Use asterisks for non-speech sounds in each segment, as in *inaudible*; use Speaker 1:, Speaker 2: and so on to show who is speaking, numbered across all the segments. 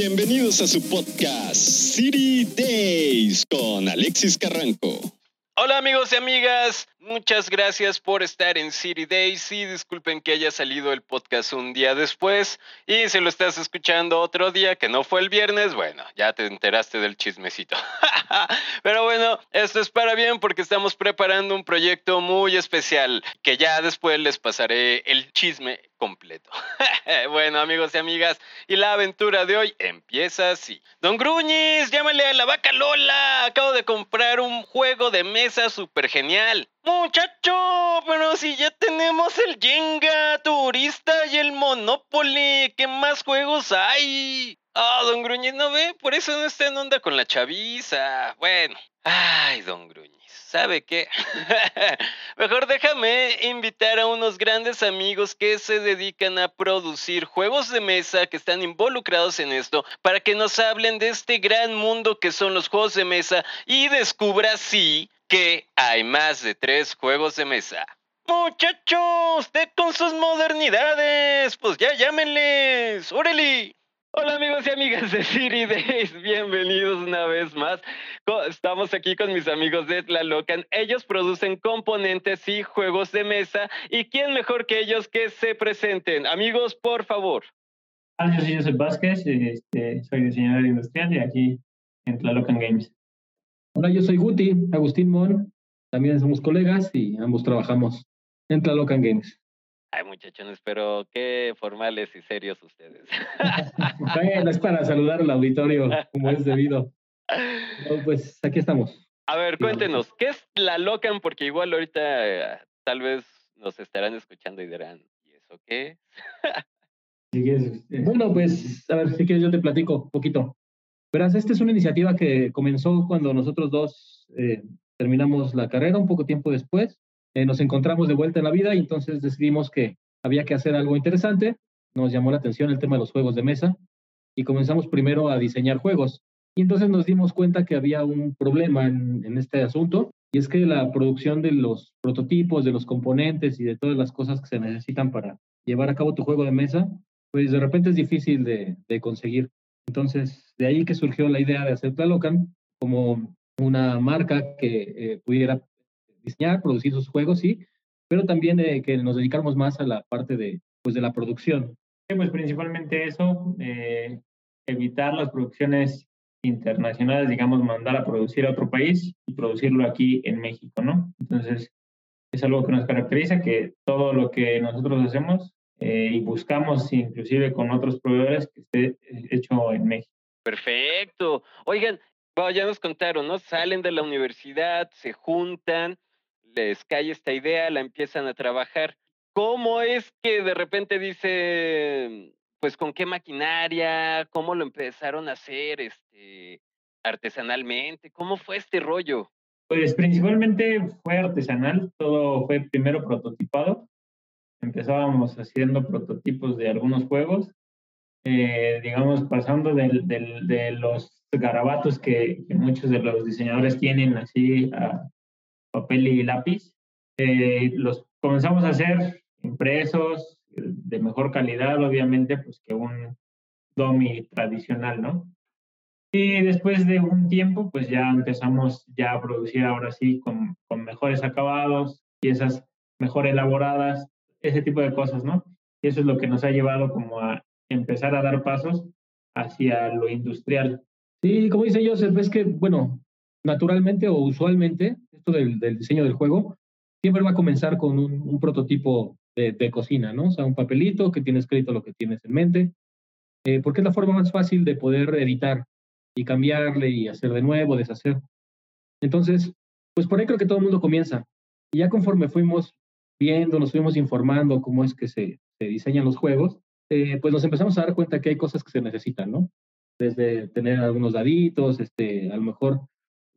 Speaker 1: Bienvenidos a su podcast City Days con Alexis Carranco.
Speaker 2: Hola amigos y amigas, muchas gracias por estar en City Days y disculpen que haya salido el podcast un día después y si lo estás escuchando otro día que no fue el viernes, bueno, ya te enteraste del chismecito. *laughs* Pero bueno, esto es para bien porque estamos preparando un proyecto muy especial que ya después les pasaré el chisme completo. *laughs* bueno, amigos y amigas, y la aventura de hoy empieza así. Don Gruñis, llámale a la vaca Lola. Acabo de comprar un juego de mesa súper genial. Muchacho, pero si ya tenemos el Jenga, Turista y el Monopoly, ¿qué más juegos hay? Ah, don Gruñiz, ¿no ve? Por eso no está en onda con la chaviza. Bueno, ay, don Gruñiz. ¿sabe qué? *laughs* Mejor déjame invitar a unos grandes amigos que se dedican a producir juegos de mesa que están involucrados en esto para que nos hablen de este gran mundo que son los juegos de mesa y descubra así que hay más de tres juegos de mesa. Muchachos, usted con sus modernidades, pues ya llámenles, órale. Hola amigos y amigas de City Days, bienvenidos una vez más. Estamos aquí con mis amigos de Tlalocan. Ellos producen componentes y juegos de mesa. ¿Y quién mejor que ellos que se presenten? Amigos, por favor.
Speaker 3: Hola, yo soy Joseph Vázquez, este, soy diseñador industrial y aquí en Tlalocan Games.
Speaker 4: Hola, yo soy Guti, Agustín Mon. También somos colegas y ambos trabajamos en Tlalocan Games.
Speaker 2: Ay, muchachones, pero qué formales y serios ustedes. *laughs*
Speaker 4: bueno, es para saludar al auditorio como es debido. pues aquí estamos.
Speaker 2: A ver, cuéntenos, ¿qué es la Locan? Porque igual ahorita eh, tal vez nos estarán escuchando y dirán, ¿y eso qué
Speaker 4: es? *laughs* bueno, pues a ver, si quieres yo te platico un poquito. Verás, esta es una iniciativa que comenzó cuando nosotros dos eh, terminamos la carrera, un poco tiempo después. Eh, nos encontramos de vuelta en la vida y entonces decidimos que había que hacer algo interesante. Nos llamó la atención el tema de los juegos de mesa y comenzamos primero a diseñar juegos. Y entonces nos dimos cuenta que había un problema en, este asunto y es que la producción de los prototipos, de los componentes y de todas las cosas que se necesitan para llevar a cabo tu juego de mesa, pues de repente es difícil de conseguir. Entonces, de ahí que surgió la idea de hacer Tlalocan como una marca que eh, pudiera diseñar, producir sus juegos, sí, pero también eh, que nos dedicáramos más a la parte de, pues, de la producción.
Speaker 3: Pues principalmente eso, eh, evitar las producciones internacionales, digamos, mandar a producir a otro país y producirlo aquí en México, ¿no? Entonces, es algo que nos caracteriza, que todo lo que nosotros hacemos eh, y buscamos inclusive con otros proveedores que esté hecho en México.
Speaker 2: Perfecto. Oigan, ya nos contaron, ¿no? Salen de la universidad, se juntan, les cae esta idea, la empiezan a trabajar. ¿Cómo es que de repente dice, pues con qué maquinaria, cómo lo empezaron a hacer este, artesanalmente? ¿Cómo fue este rollo?
Speaker 3: Pues principalmente fue artesanal, todo fue primero prototipado. Empezábamos haciendo prototipos de algunos juegos, eh, digamos, pasando de los garabatos que, que, muchos de los diseñadores tienen así a, papel y lápiz. Eh, los comenzamos a hacer impresos de mejor calidad, obviamente, pues que un domi tradicional, ¿no? Y después de un tiempo, pues ya empezamos ya a producir ahora sí con, con mejores acabados, piezas mejor elaboradas, ese tipo de cosas, ¿no? Y eso es lo que nos ha llevado como a empezar a dar pasos hacia lo industrial.
Speaker 4: Sí, como dice Joseph, es que, bueno, naturalmente o usualmente del, diseño del juego, siempre va a comenzar con un, prototipo de, cocina, ¿no? O sea, un papelito que tiene escrito lo que tienes en mente, eh, porque es la forma más fácil de poder editar y cambiarle y hacer de nuevo, deshacer. Entonces, pues por ahí creo que todo el mundo comienza. Y ya conforme fuimos viendo, nos fuimos informando cómo es que se, se diseñan los juegos, eh, pues nos empezamos a dar cuenta que hay cosas que se necesitan, ¿no? Desde tener algunos daditos, este, a lo mejor,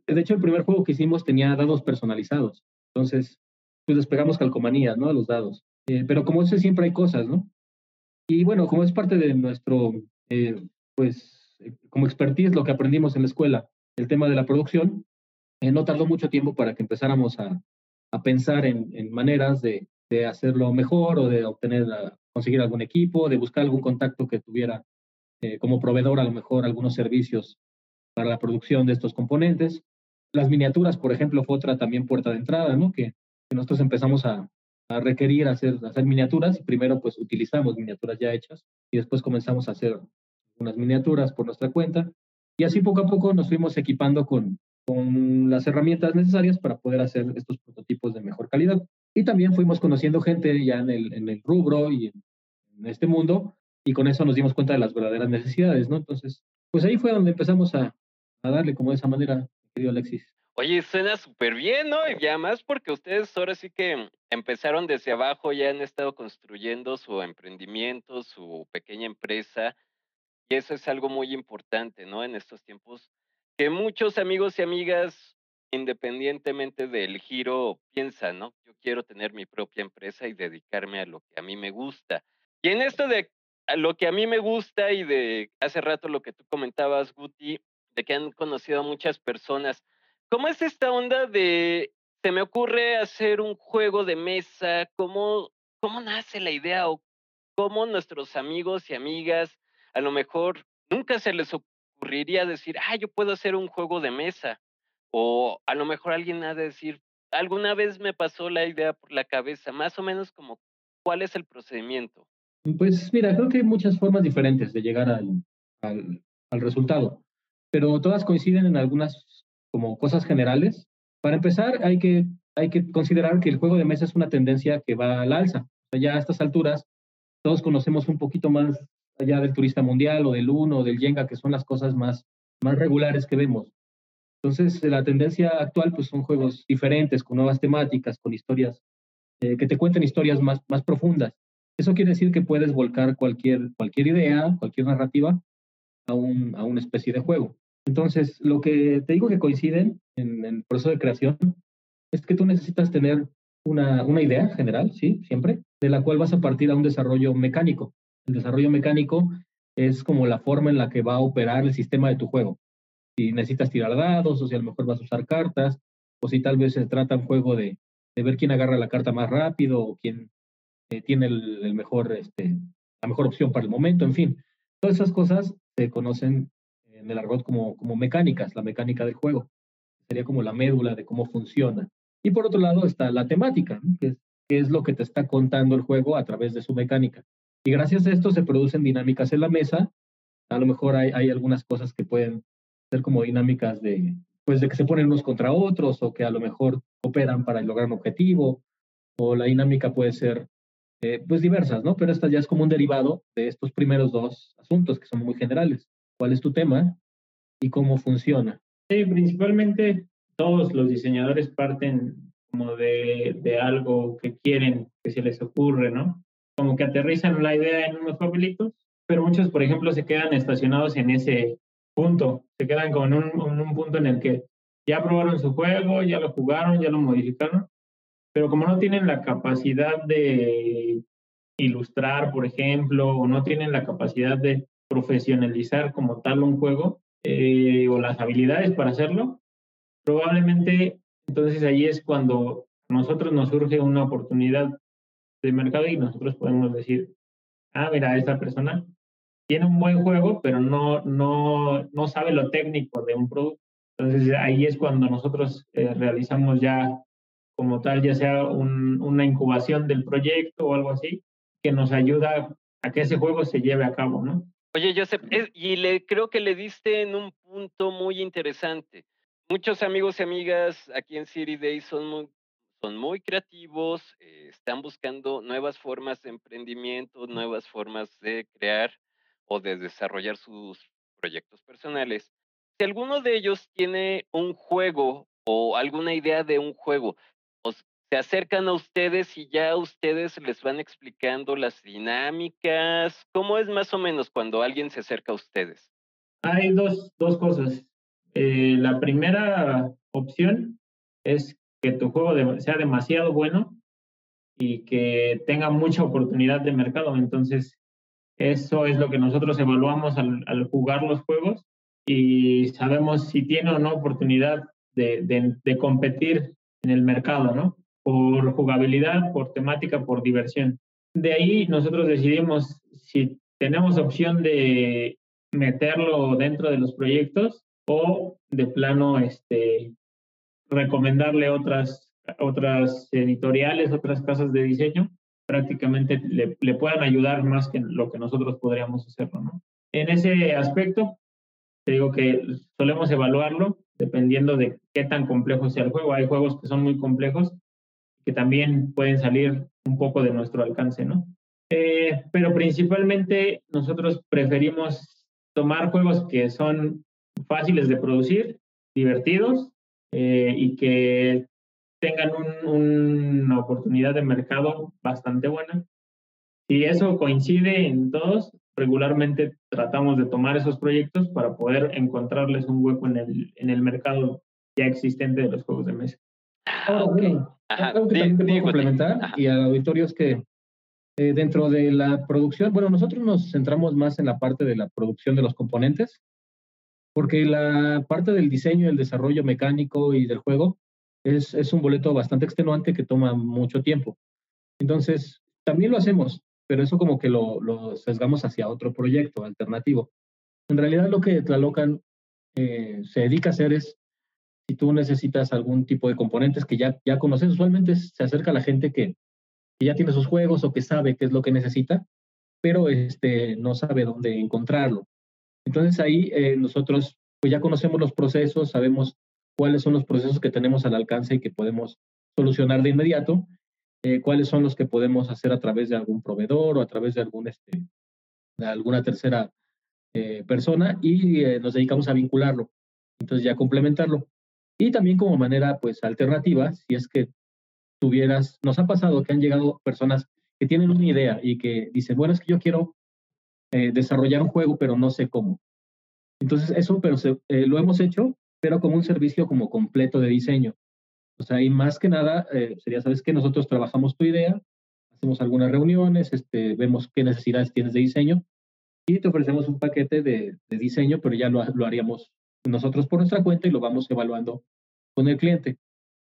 Speaker 4: de hecho el primer juego que hicimos tenía dados personalizados, entonces, pues despegamos calcomanías, ¿no? A los dados. Eh, pero como ese siempre hay cosas, ¿no? Y bueno, como es parte de nuestro, eh, pues, como expertise, lo que aprendimos en la escuela, el tema de la producción, no tardó mucho tiempo para que empezáramos a, a pensar en, maneras de, hacerlo mejor o de obtener, conseguir algún equipo, de buscar algún contacto que tuviera eh, como proveedor a lo mejor algunos servicios para la producción de estos componentes. Las miniaturas, por ejemplo, fue otra también puerta de entrada, ¿no? Que, que nosotros empezamos a, a, requerir hacer, hacer miniaturas y primero pues utilizamos miniaturas ya hechas y después comenzamos a hacer unas miniaturas por nuestra cuenta y así poco a poco nos fuimos equipando con, con las herramientas necesarias para poder hacer estos prototipos de mejor calidad. Y también fuimos conociendo gente ya en el, en el rubro y en, este mundo, y con eso nos dimos cuenta de las verdaderas necesidades, ¿no? Entonces, pues ahí fue donde empezamos a, a darle como de esa manera, querido Alexis.
Speaker 2: Oye, suena súper bien, ¿no? Y además porque ustedes ahora sí que empezaron desde abajo, ya han estado construyendo su emprendimiento, su pequeña empresa, y eso es algo muy importante, ¿no? En estos tiempos que muchos amigos y amigas, independientemente del giro, piensan, ¿no? Yo quiero tener mi propia empresa y dedicarme a lo que a mí me gusta. Y en esto de a lo que a mí me gusta y de hace rato lo que tú comentabas, Guti, de que han conocido a muchas personas, ¿cómo es esta onda de, se me ocurre hacer un juego de mesa? ¿Cómo, cómo nace la idea o cómo nuestros amigos y amigas a lo mejor nunca se les ocurre ocurriría decir, ah, yo puedo hacer un juego de mesa. O a lo mejor alguien ha de decir, alguna vez me pasó la idea por la cabeza, más o menos como, ¿cuál es el procedimiento?
Speaker 4: Pues mira, creo que hay muchas formas diferentes de llegar al, al, al resultado, pero todas coinciden en algunas como cosas generales. Para empezar, hay que, hay que considerar que el juego de mesa es una tendencia que va al alza. Ya a estas alturas, todos conocemos un poquito más allá del turista mundial o del uno o del yenga, que son las cosas más, más regulares que vemos. Entonces, la tendencia actual pues son juegos diferentes, con nuevas temáticas, con historias eh, que te cuenten historias más, más profundas. Eso quiere decir que puedes volcar cualquier, cualquier idea, cualquier narrativa a, un, a una especie de juego. Entonces, lo que te digo que coinciden en, en el proceso de creación es que tú necesitas tener una, una idea general, sí, siempre, de la cual vas a partir a un desarrollo mecánico. El desarrollo mecánico es como la forma en la que va a operar el sistema de tu juego. Si necesitas tirar dados, o si a lo mejor vas a usar cartas, o si tal vez se trata un juego de, de ver quién agarra la carta más rápido, o quién eh, tiene el, mejor, este, la mejor opción para el momento, en fin. Todas esas cosas se conocen en el argot como, como mecánicas, la mecánica del juego. Sería como la médula de cómo funciona. Y por otro lado está la temática, que es lo que te está contando el juego a través de su mecánica. Y gracias a esto se producen dinámicas en la mesa. A lo mejor hay, hay algunas cosas que pueden ser como dinámicas de, pues de que se ponen unos contra otros o que a lo mejor operan para lograr un objetivo o la dinámica puede ser eh, pues diversas, ¿no? Pero esta ya es como un derivado de estos primeros dos asuntos que son muy generales. ¿Cuál es tu tema y cómo funciona?
Speaker 3: Sí, principalmente todos los diseñadores parten como de, de algo que quieren, que se les ocurre, ¿no? Como que aterrizan la idea en unos papelitos, pero muchos, por ejemplo, se quedan estacionados en ese punto, se quedan un, en un punto en el que ya probaron su juego, ya lo jugaron, ya lo modificaron, pero como no tienen la capacidad de ilustrar, por ejemplo, o no tienen la capacidad de profesionalizar como tal un juego, eh, o las habilidades para hacerlo, probablemente entonces ahí es cuando nosotros nos surge una oportunidad de mercado y nosotros podemos decir, ah, mira, esta persona tiene un buen juego, pero no, no, no sabe lo técnico de un producto. Entonces ahí es cuando nosotros eh, realizamos ya como tal, ya sea un, una incubación del proyecto o algo así, que nos ayuda a que ese juego se lleve a cabo, ¿no?
Speaker 2: Oye, Joseph, y le, creo que le diste en un punto muy interesante. Muchos amigos y amigas aquí en City Day son muy, son muy creativos, eh, están buscando nuevas formas de emprendimiento, nuevas formas de crear o de desarrollar sus proyectos personales. Si alguno de ellos tiene un juego o alguna idea de un juego, o se acercan a ustedes y ya ustedes les van explicando las dinámicas. ¿Cómo es más o menos cuando alguien se acerca a ustedes?
Speaker 3: Hay dos, dos cosas. Eh, la primera opción es que tu juego sea demasiado bueno y que tenga mucha oportunidad de mercado. Entonces, eso es lo que nosotros evaluamos al, jugar los juegos y sabemos si tiene o no oportunidad de, de, de, competir en el mercado, ¿no? Por jugabilidad, por temática, por diversión. De ahí nosotros decidimos si tenemos opción de meterlo dentro de los proyectos o de plano este, recomendarle otras, otras editoriales, otras casas de diseño, prácticamente le, le puedan ayudar más que lo que nosotros podríamos hacerlo. ¿no? En ese aspecto, te digo que solemos evaluarlo dependiendo de qué tan complejo sea el juego. Hay juegos que son muy complejos que también pueden salir un poco de nuestro alcance, ¿no? Eh, pero principalmente nosotros preferimos tomar juegos que son fáciles de producir, divertidos eh, y que tengan un, una oportunidad de mercado bastante buena. Si eso coincide en todos, regularmente tratamos de tomar esos proyectos para poder encontrarles un hueco en el, en el mercado ya existente de los juegos de mesa.
Speaker 4: Ah, ok. Algo que también te puedo complementar y al auditorio es que eh, dentro de la producción, bueno, nosotros nos centramos más en la parte de la producción de los componentes, porque la parte del diseño, el desarrollo mecánico y del juego es, es un boleto bastante extenuante que toma mucho tiempo. Entonces, también lo hacemos, pero eso como que lo, lo sesgamos hacia otro proyecto alternativo. En realidad lo que Tlalocan eh, se dedica a hacer es, si tú necesitas algún tipo de componentes que ya, ya conoces, usualmente se acerca a la gente que, que ya tiene sus juegos o que sabe qué es lo que necesita, pero este, no sabe dónde encontrarlo. Entonces ahí eh, nosotros pues ya conocemos los procesos, sabemos cuáles son los procesos que tenemos al alcance y que podemos solucionar de inmediato eh, cuáles son los que podemos hacer a través de algún proveedor o a través de, algún, este, de alguna tercera eh, persona y nos dedicamos a vincularlo, entonces ya complementarlo. Y también como manera pues alternativa, si es que tuvieras, nos ha pasado que han llegado personas que tienen una idea y que dicen, bueno, es que yo quiero desarrollar un juego, pero no sé cómo. Entonces eso pero lo hemos hecho, pero como un servicio como completo de diseño. O sea, y más que nada, eh, sería, ¿sabes que Nosotros trabajamos tu idea, hacemos algunas reuniones, este, vemos qué necesidades tienes de diseño y te ofrecemos un paquete de, de diseño, pero ya lo, lo, haríamos nosotros por nuestra cuenta y lo vamos evaluando con el cliente.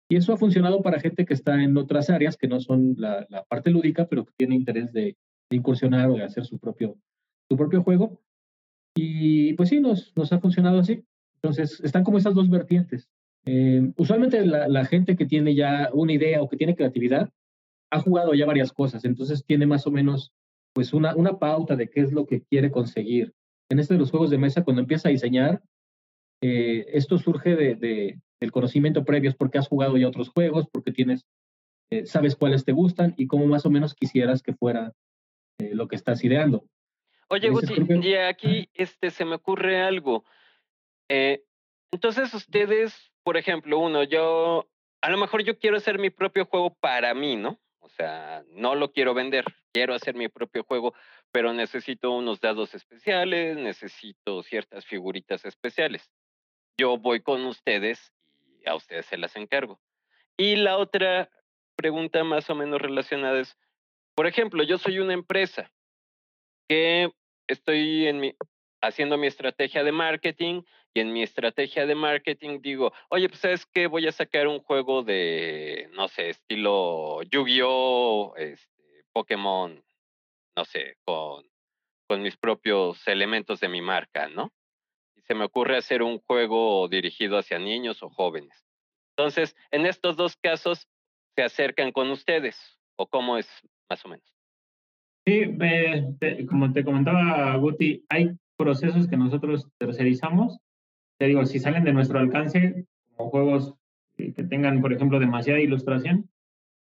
Speaker 4: Y eso ha funcionado para gente que está en otras áreas que no son la, la parte lúdica, pero que tiene interés de, de, incursionar o de hacer su propio, su propio juego. Y pues sí, nos, nos ha funcionado así. Entonces, están como esas dos vertientes. Eh, usualmente la, gente que tiene ya una idea o que tiene creatividad ha jugado ya varias cosas, entonces tiene más o menos pues una, una pauta de qué es lo que quiere conseguir. En este de los juegos de mesa, cuando empieza a diseñar, eh, esto surge de, de, del conocimiento previo, es porque has jugado ya otros juegos, porque tienes, eh, sabes cuáles te gustan y cómo más o menos quisieras que fuera lo que estás ideando.
Speaker 2: Oye, Guti, y aquí este, se me ocurre algo. Eh, entonces ustedes por ejemplo, uno, yo, a lo mejor yo quiero hacer mi propio juego para mí, ¿no? O sea, no lo quiero vender, quiero hacer mi propio juego, pero necesito unos dados especiales, necesito ciertas figuritas especiales. Yo voy con ustedes y a ustedes se las encargo. Y la otra pregunta más o menos relacionada es, por ejemplo, yo soy una empresa que estoy en mi, haciendo mi estrategia de marketing y en mi estrategia de marketing digo, oye, pues sabes que voy a sacar un juego de, no sé, estilo Yu-Gi-Oh, este, Pokémon, no sé, con, con mis propios elementos de mi marca, ¿no? Y se me ocurre hacer un juego dirigido hacia niños o jóvenes. Entonces, en estos dos casos, se acercan con ustedes, o cómo es más o menos.
Speaker 3: Sí, eh, te, como te comentaba Guti, hay procesos que nosotros tercerizamos. Te digo, si salen de nuestro alcance, como juegos que tengan, por ejemplo, demasiada ilustración,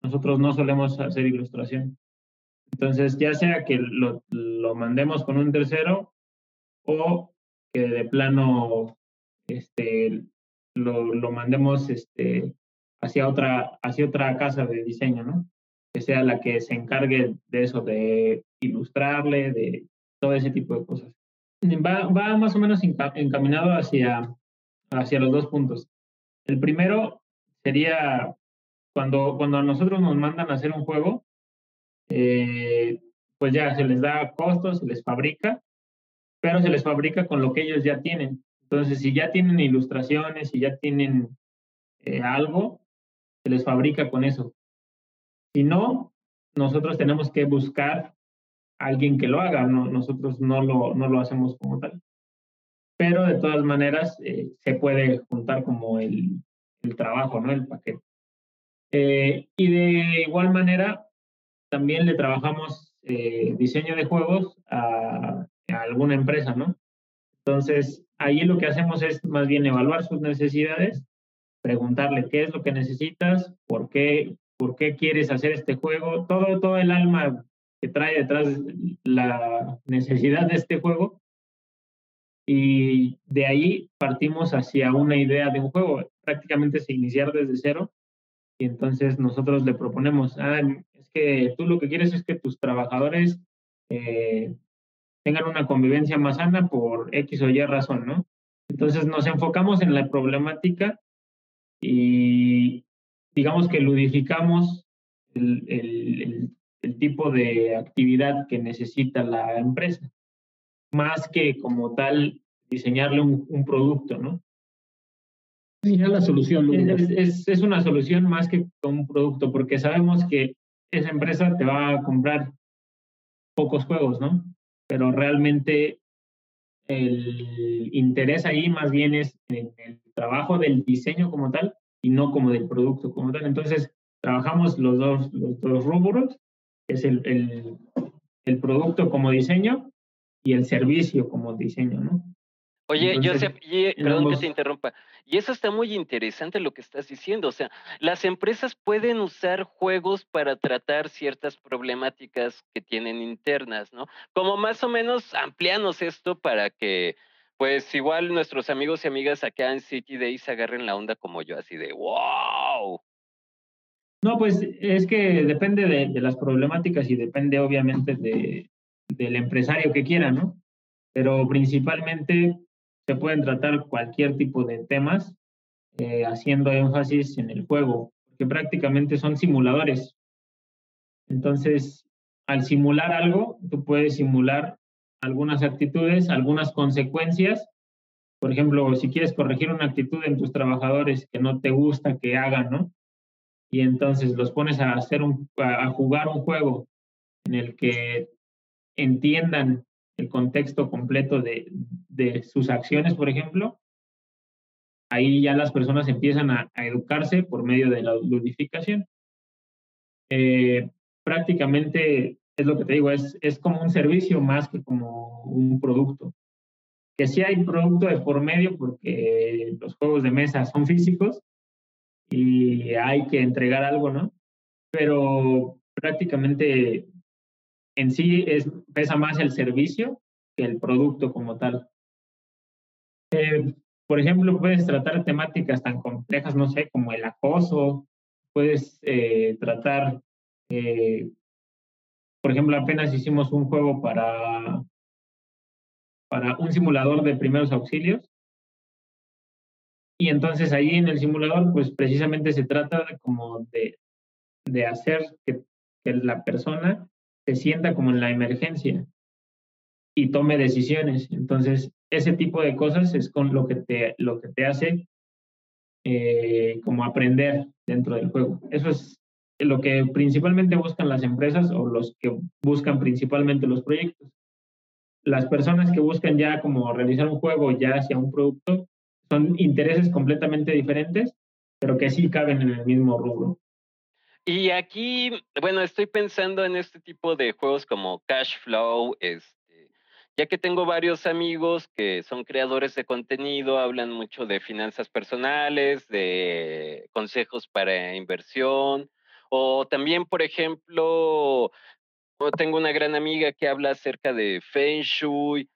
Speaker 3: nosotros no solemos hacer ilustración. Entonces, ya sea que lo, mandemos con un tercero o que de plano este, lo, lo mandemos este, hacia otra, hacia otra casa de diseño, ¿no? Que sea la que se encargue de eso, de ilustrarle, de todo ese tipo de cosas. Va, más o menos encaminado hacia, hacia los dos puntos. El primero sería cuando, cuando a nosotros nos mandan a hacer un juego, eh, pues ya se les da costos, se les fabrica, pero se les fabrica con lo que ellos ya tienen. Entonces, si ya tienen ilustraciones, si ya tienen eh, algo, se les fabrica con eso. Si no, nosotros tenemos que buscar a alguien que lo haga, no, nosotros no lo, no lo hacemos como tal. Pero de todas maneras, eh, se puede juntar como el, el trabajo, ¿no? El paquete. Eh, y de igual manera, también le trabajamos eh, diseño de juegos a, alguna empresa, ¿no? Entonces, ahí lo que hacemos es más bien evaluar sus necesidades, preguntarle qué es lo que necesitas, por qué, por qué quieres hacer este juego, todo, todo el alma que trae detrás la necesidad de este juego. Y de ahí partimos hacia una idea de un juego, prácticamente es iniciar desde cero. Y entonces nosotros le proponemos, ah, que tú lo que quieres es que tus trabajadores eh, tengan una convivencia más sana por X o Y razón, ¿no? Entonces nos enfocamos en la problemática y digamos que ludificamos el, el, el, tipo de actividad que necesita la empresa, más que como tal diseñarle un, un producto, ¿no?
Speaker 4: Diseñar la solución.
Speaker 3: Es, es, es, una solución más que un producto, porque sabemos que esa empresa te va a comprar pocos juegos, ¿no? Pero realmente el interés ahí más bien es en el trabajo del diseño como tal y no como del producto como tal. Entonces, trabajamos los dos, los dos rubros, que es el, el, el producto como diseño y el servicio como diseño, ¿no?
Speaker 2: Oye, Joseph, perdón que te interrumpa. Y eso está muy interesante lo que estás diciendo. O sea, las empresas pueden usar juegos para tratar ciertas problemáticas que tienen internas, ¿no? Como más o menos amplianos esto para que, pues, igual nuestros amigos y amigas acá en City Days agarren la onda como yo, así de wow.
Speaker 3: No, pues es que depende de, las problemáticas y depende obviamente de, del empresario que quiera, ¿no? Pero principalmente se pueden tratar cualquier tipo de temas eh, haciendo énfasis en el juego, porque prácticamente son simuladores. Entonces, al simular algo, tú puedes simular algunas actitudes, algunas consecuencias. Por ejemplo, si quieres corregir una actitud en tus trabajadores que no te gusta que hagan, ¿no? Y entonces los pones a hacer un, a jugar un juego en el que entiendan el contexto completo de, de sus acciones, por ejemplo, ahí ya las personas empiezan a, educarse por medio de la ludificación. Eh, prácticamente es lo que te digo, es, es como un servicio más que como un producto. Que sí hay producto de por medio porque los juegos de mesa son físicos y hay que entregar algo, ¿no? Pero prácticamente en sí es, pesa más el servicio que el producto como tal. Eh, por ejemplo, puedes tratar temáticas tan complejas, no sé, como el acoso, puedes eh, tratar, eh, por ejemplo, apenas hicimos un juego para, para un simulador de primeros auxilios. Y entonces ahí en el simulador, pues precisamente se trata como de, de hacer que, que la persona se sienta como en la emergencia y tome decisiones. Entonces, ese tipo de cosas es con lo que te, lo que te hace eh, como aprender dentro del juego. Eso es lo que principalmente buscan las empresas o los que buscan principalmente los proyectos. Las personas que buscan ya como realizar un juego ya hacia un producto son intereses completamente diferentes, pero que sí caben en el mismo rubro.
Speaker 2: Y aquí, bueno, estoy pensando en este tipo de juegos como Cash Flow, este, ya que tengo varios amigos que son creadores de contenido, hablan mucho de finanzas personales, de consejos para inversión, o también, por ejemplo, tengo una gran amiga que habla acerca de Feng Shui.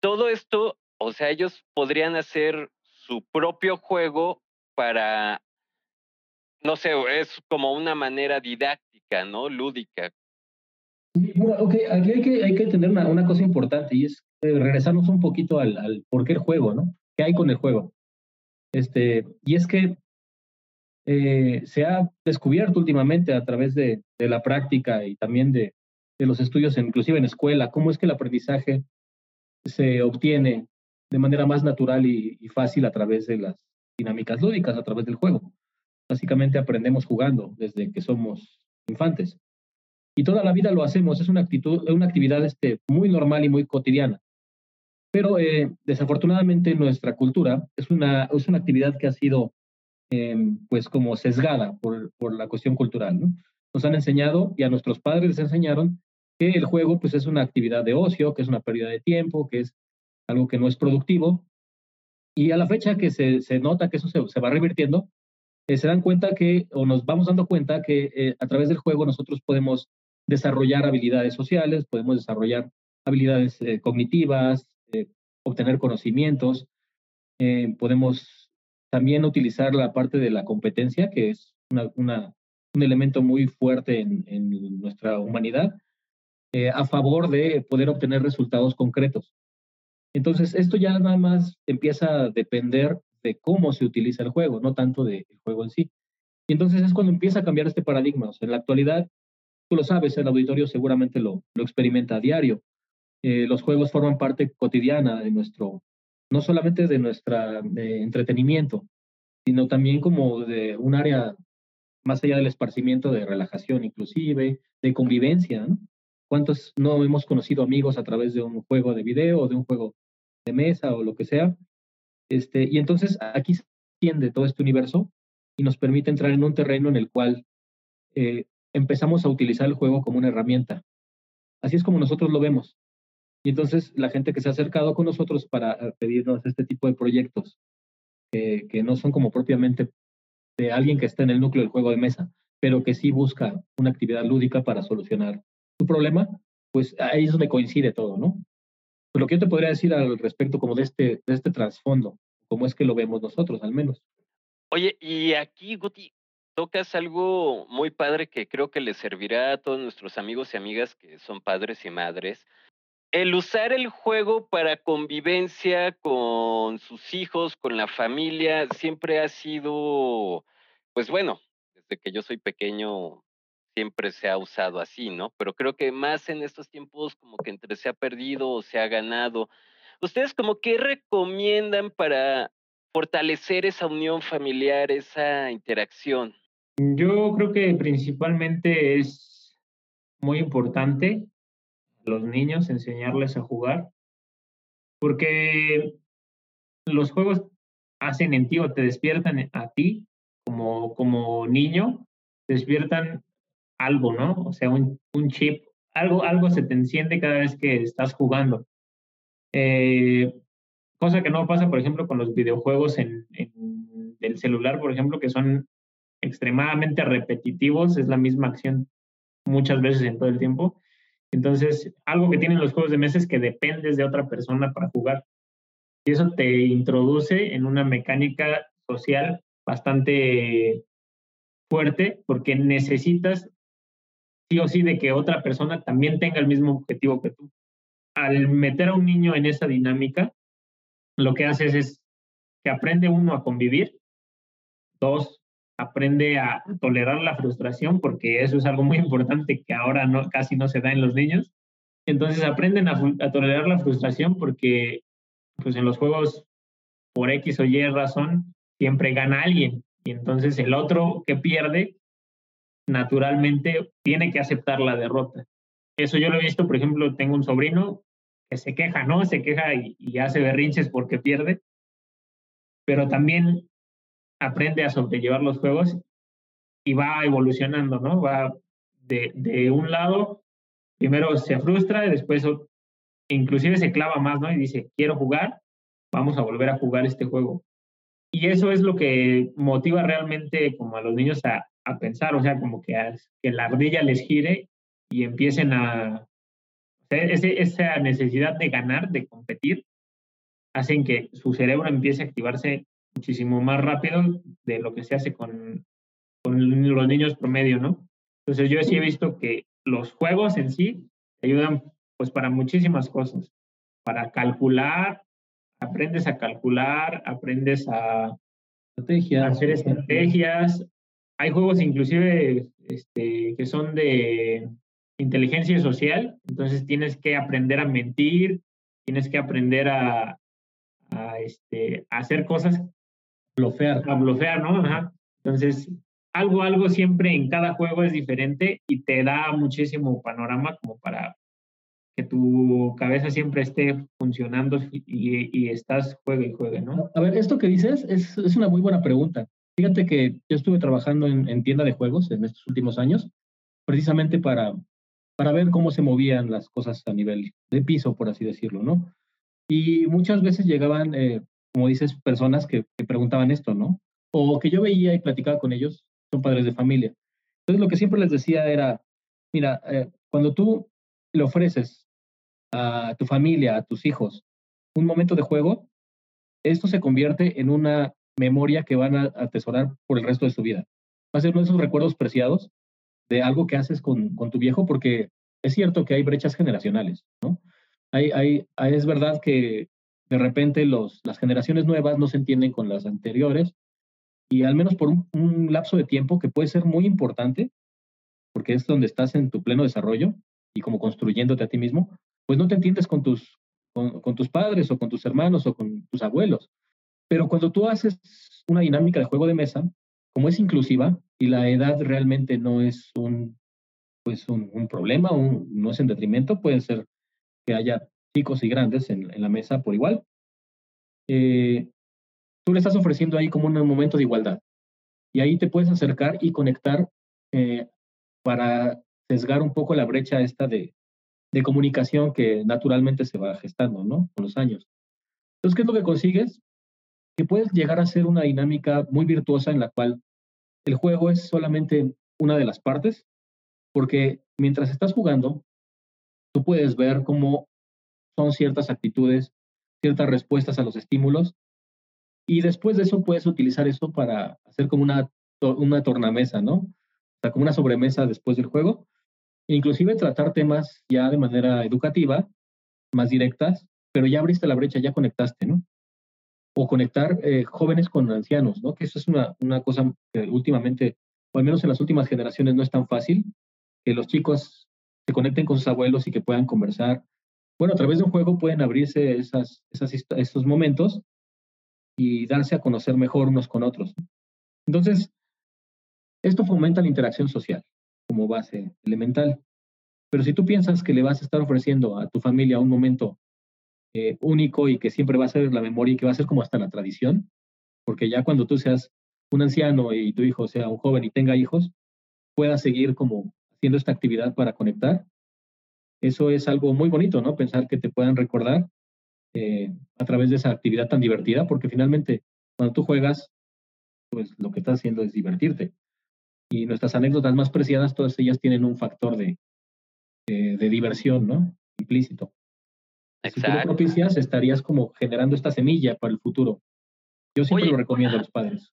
Speaker 2: Todo esto, o sea, ellos podrían hacer su propio juego para no sé, es como una manera didáctica, ¿no? Lúdica.
Speaker 4: Bueno, ok, aquí hay que, hay que entender una, cosa importante y es eh, regresarnos un poquito al, al por qué el juego, ¿no? ¿Qué hay con el juego? Este, y es que eh, se ha descubierto últimamente a través de, la práctica y también de, los estudios, inclusive en escuela, cómo es que el aprendizaje se obtiene de manera más natural y, y fácil a través de las dinámicas lúdicas, a través del juego. Básicamente aprendemos jugando desde que somos infantes. Y toda la vida lo hacemos, es una, actitud, una actividad este, muy normal y muy cotidiana. Pero eh, desafortunadamente nuestra cultura es una, es una actividad que ha sido eh, pues como sesgada por, por la cuestión cultural. ¿no? Nos han enseñado y a nuestros padres les enseñaron que el juego pues es una actividad de ocio, que es una pérdida de tiempo, que es algo que no es productivo. Y a la fecha que se, se nota que eso se, se va revirtiendo, eh, se dan cuenta que, o nos vamos dando cuenta que eh, a través del juego nosotros podemos desarrollar habilidades sociales, podemos desarrollar habilidades eh, cognitivas, obtener conocimientos, podemos también utilizar la parte de la competencia, que es un elemento muy fuerte en, nuestra humanidad, eh, a favor de poder obtener resultados concretos. Entonces, esto ya nada más empieza a depender de cómo se utiliza el juego, no tanto del juego en sí. Y entonces es cuando empieza a cambiar este paradigma. O en la actualidad, tú lo sabes, el auditorio seguramente lo, lo experimenta a diario. Eh, los juegos forman parte cotidiana de nuestro, no solamente de nuestra de entretenimiento, sino también como de un área más allá del esparcimiento, de relajación inclusive, de convivencia. ¿no? ¿Cuántos no hemos conocido amigos a través de un juego de video o de un juego de mesa o lo que sea? Este, y entonces aquí se extiende todo este universo y nos permite entrar en un terreno en el cual eh, empezamos a utilizar el juego como una herramienta. Así es como nosotros lo vemos. Y entonces la gente que se ha acercado con nosotros para eh, pedirnos este tipo de proyectos, que, no son como propiamente de alguien que está en el núcleo del juego de mesa, pero que sí busca una actividad lúdica para solucionar su problema, pues ahí es donde coincide todo, ¿no? Pero lo que te podría decir al respecto como de este, de este trasfondo, cómo es que lo vemos nosotros al menos.
Speaker 2: Oye, y aquí, Guti, tocas algo muy padre que creo que le servirá a todos nuestros amigos y amigas que son padres y madres. El usar el juego para convivencia con sus hijos, con la familia, siempre ha sido, pues bueno, desde que yo soy pequeño siempre se ha usado así, ¿no? Pero creo que más en estos tiempos como que entre se ha perdido o se ha ganado. ¿Ustedes como qué recomiendan para fortalecer esa unión familiar, esa interacción?
Speaker 3: Yo creo que principalmente es muy importante los niños enseñarles a jugar, porque los juegos hacen en ti o te despiertan a ti como, como niño, despiertan algo, ¿no? O sea, un, un chip, algo, algo se te enciende cada vez que estás jugando. Eh, cosa que no pasa, por ejemplo, con los videojuegos en, en el celular, por ejemplo, que son extremadamente repetitivos, es la misma acción muchas veces en todo el tiempo. Entonces, algo que tienen los juegos de mesa es que dependes de otra persona para jugar. Y eso te introduce en una mecánica social bastante fuerte porque necesitas sí o sí de que otra persona también tenga el mismo objetivo que tú. Al meter a un niño en esa dinámica, lo que haces es que aprende uno a convivir, dos, aprende a tolerar la frustración, porque eso es algo muy importante que ahora no, casi no se da en los niños. Entonces aprenden a, tolerar la frustración porque pues en los juegos, por X o Y razón, siempre gana alguien. Y entonces el otro que pierde, naturalmente tiene que aceptar la derrota. Eso yo lo he visto, por ejemplo, tengo un sobrino que se queja, ¿no? Se queja y hace berrinches porque pierde, pero también aprende a sobrellevar los juegos y va evolucionando, ¿no? Va de, de un lado, primero se frustra y después inclusive se clava más, ¿no? Y dice, quiero jugar, vamos a volver a jugar este juego. Y eso es lo que motiva realmente como a los niños a, a pensar, o sea, como que, a, que la ardilla les gire y empiecen a... Ese, esa necesidad de ganar, de competir, hacen que su cerebro empiece a activarse muchísimo más rápido de lo que se hace con, con los niños promedio, ¿no? Entonces yo sí he visto que los juegos en sí ayudan pues para muchísimas cosas, para calcular, aprendes a calcular, aprendes a, hacer estrategias. Hay juegos inclusive este, que son de inteligencia social, entonces tienes que aprender a mentir, tienes que aprender a, a, este, hacer cosas.
Speaker 4: Blofear.
Speaker 3: A blofear, ¿no? Ajá. Entonces, algo, algo siempre en cada juego es diferente y te da muchísimo panorama como para que tu cabeza siempre esté funcionando y, estás juegue y juegue, ¿no?
Speaker 4: A ver, esto que dices es, es una muy buena pregunta. Fíjate que yo estuve trabajando en, en, tienda de juegos en estos últimos años, precisamente para, para ver cómo se movían las cosas a nivel de piso, por así decirlo, ¿no? Y muchas veces llegaban, eh, como dices, personas que, que, preguntaban esto, ¿no? O que yo veía y platicaba con ellos, son padres de familia. Entonces lo que siempre les decía era, mira, eh, cuando tú le ofreces a tu familia, a tus hijos, un momento de juego, esto se convierte en una memoria que van a atesorar por el resto de su vida. Va a ser uno de esos recuerdos preciados de algo que haces con, con tu viejo, porque es cierto que hay brechas generacionales, ¿no? Hay, hay, es verdad que de repente los, las generaciones nuevas no se entienden con las anteriores y al menos por un, un lapso de tiempo que puede ser muy importante, porque es donde estás en tu pleno desarrollo y como construyéndote a ti mismo, pues no te entiendes con tus, con, tus padres o con tus hermanos o con tus abuelos. Pero cuando tú haces una dinámica de juego de mesa, como es inclusiva y la edad realmente no es un, pues un, problema, un, no es en detrimento, puede ser que haya chicos y grandes en, la mesa por igual, eh, tú le estás ofreciendo ahí como un momento de igualdad. Y ahí te puedes acercar y conectar eh, para sesgar un poco la brecha esta de, de comunicación que naturalmente se va gestando, ¿no? Con los años. Entonces, ¿qué es lo que consigues? Que puedes llegar a ser una dinámica muy virtuosa en la cual el juego es solamente una de las partes, porque mientras estás jugando, tú puedes ver cómo son ciertas actitudes, ciertas respuestas a los estímulos, y después de eso puedes utilizar eso para hacer como una, una tornamesa, ¿no? O sea, como una sobremesa después del juego, inclusive tratar temas ya de manera educativa, más directas, pero ya abriste la brecha, ya conectaste, ¿no? O conectar eh, jóvenes con ancianos, ¿no? Que eso es una, una cosa que últimamente, o al menos en las últimas generaciones, no es tan fácil, que los chicos se conecten con sus abuelos y que puedan conversar. Bueno, a través de un juego pueden abrirse esas, esas, esos momentos y darse a conocer mejor unos con otros. Entonces, esto fomenta la interacción social como base elemental. Pero si tú piensas que le vas a estar ofreciendo a tu familia un momento eh, único y que siempre va a ser la memoria y que va a ser como hasta la tradición, porque ya cuando tú seas un anciano y tu hijo sea un joven y tenga hijos, pueda seguir como haciendo esta actividad para conectar. Eso es algo muy bonito, ¿no? Pensar que te puedan recordar eh, a través de esa actividad tan divertida, porque finalmente cuando tú juegas, pues lo que estás haciendo es divertirte y nuestras anécdotas más preciadas, todas ellas tienen un factor de, de, diversión, ¿no? Implícito. Si tú lo propicias, estarías como generando esta semilla para el futuro. Yo siempre lo recomiendo a los padres.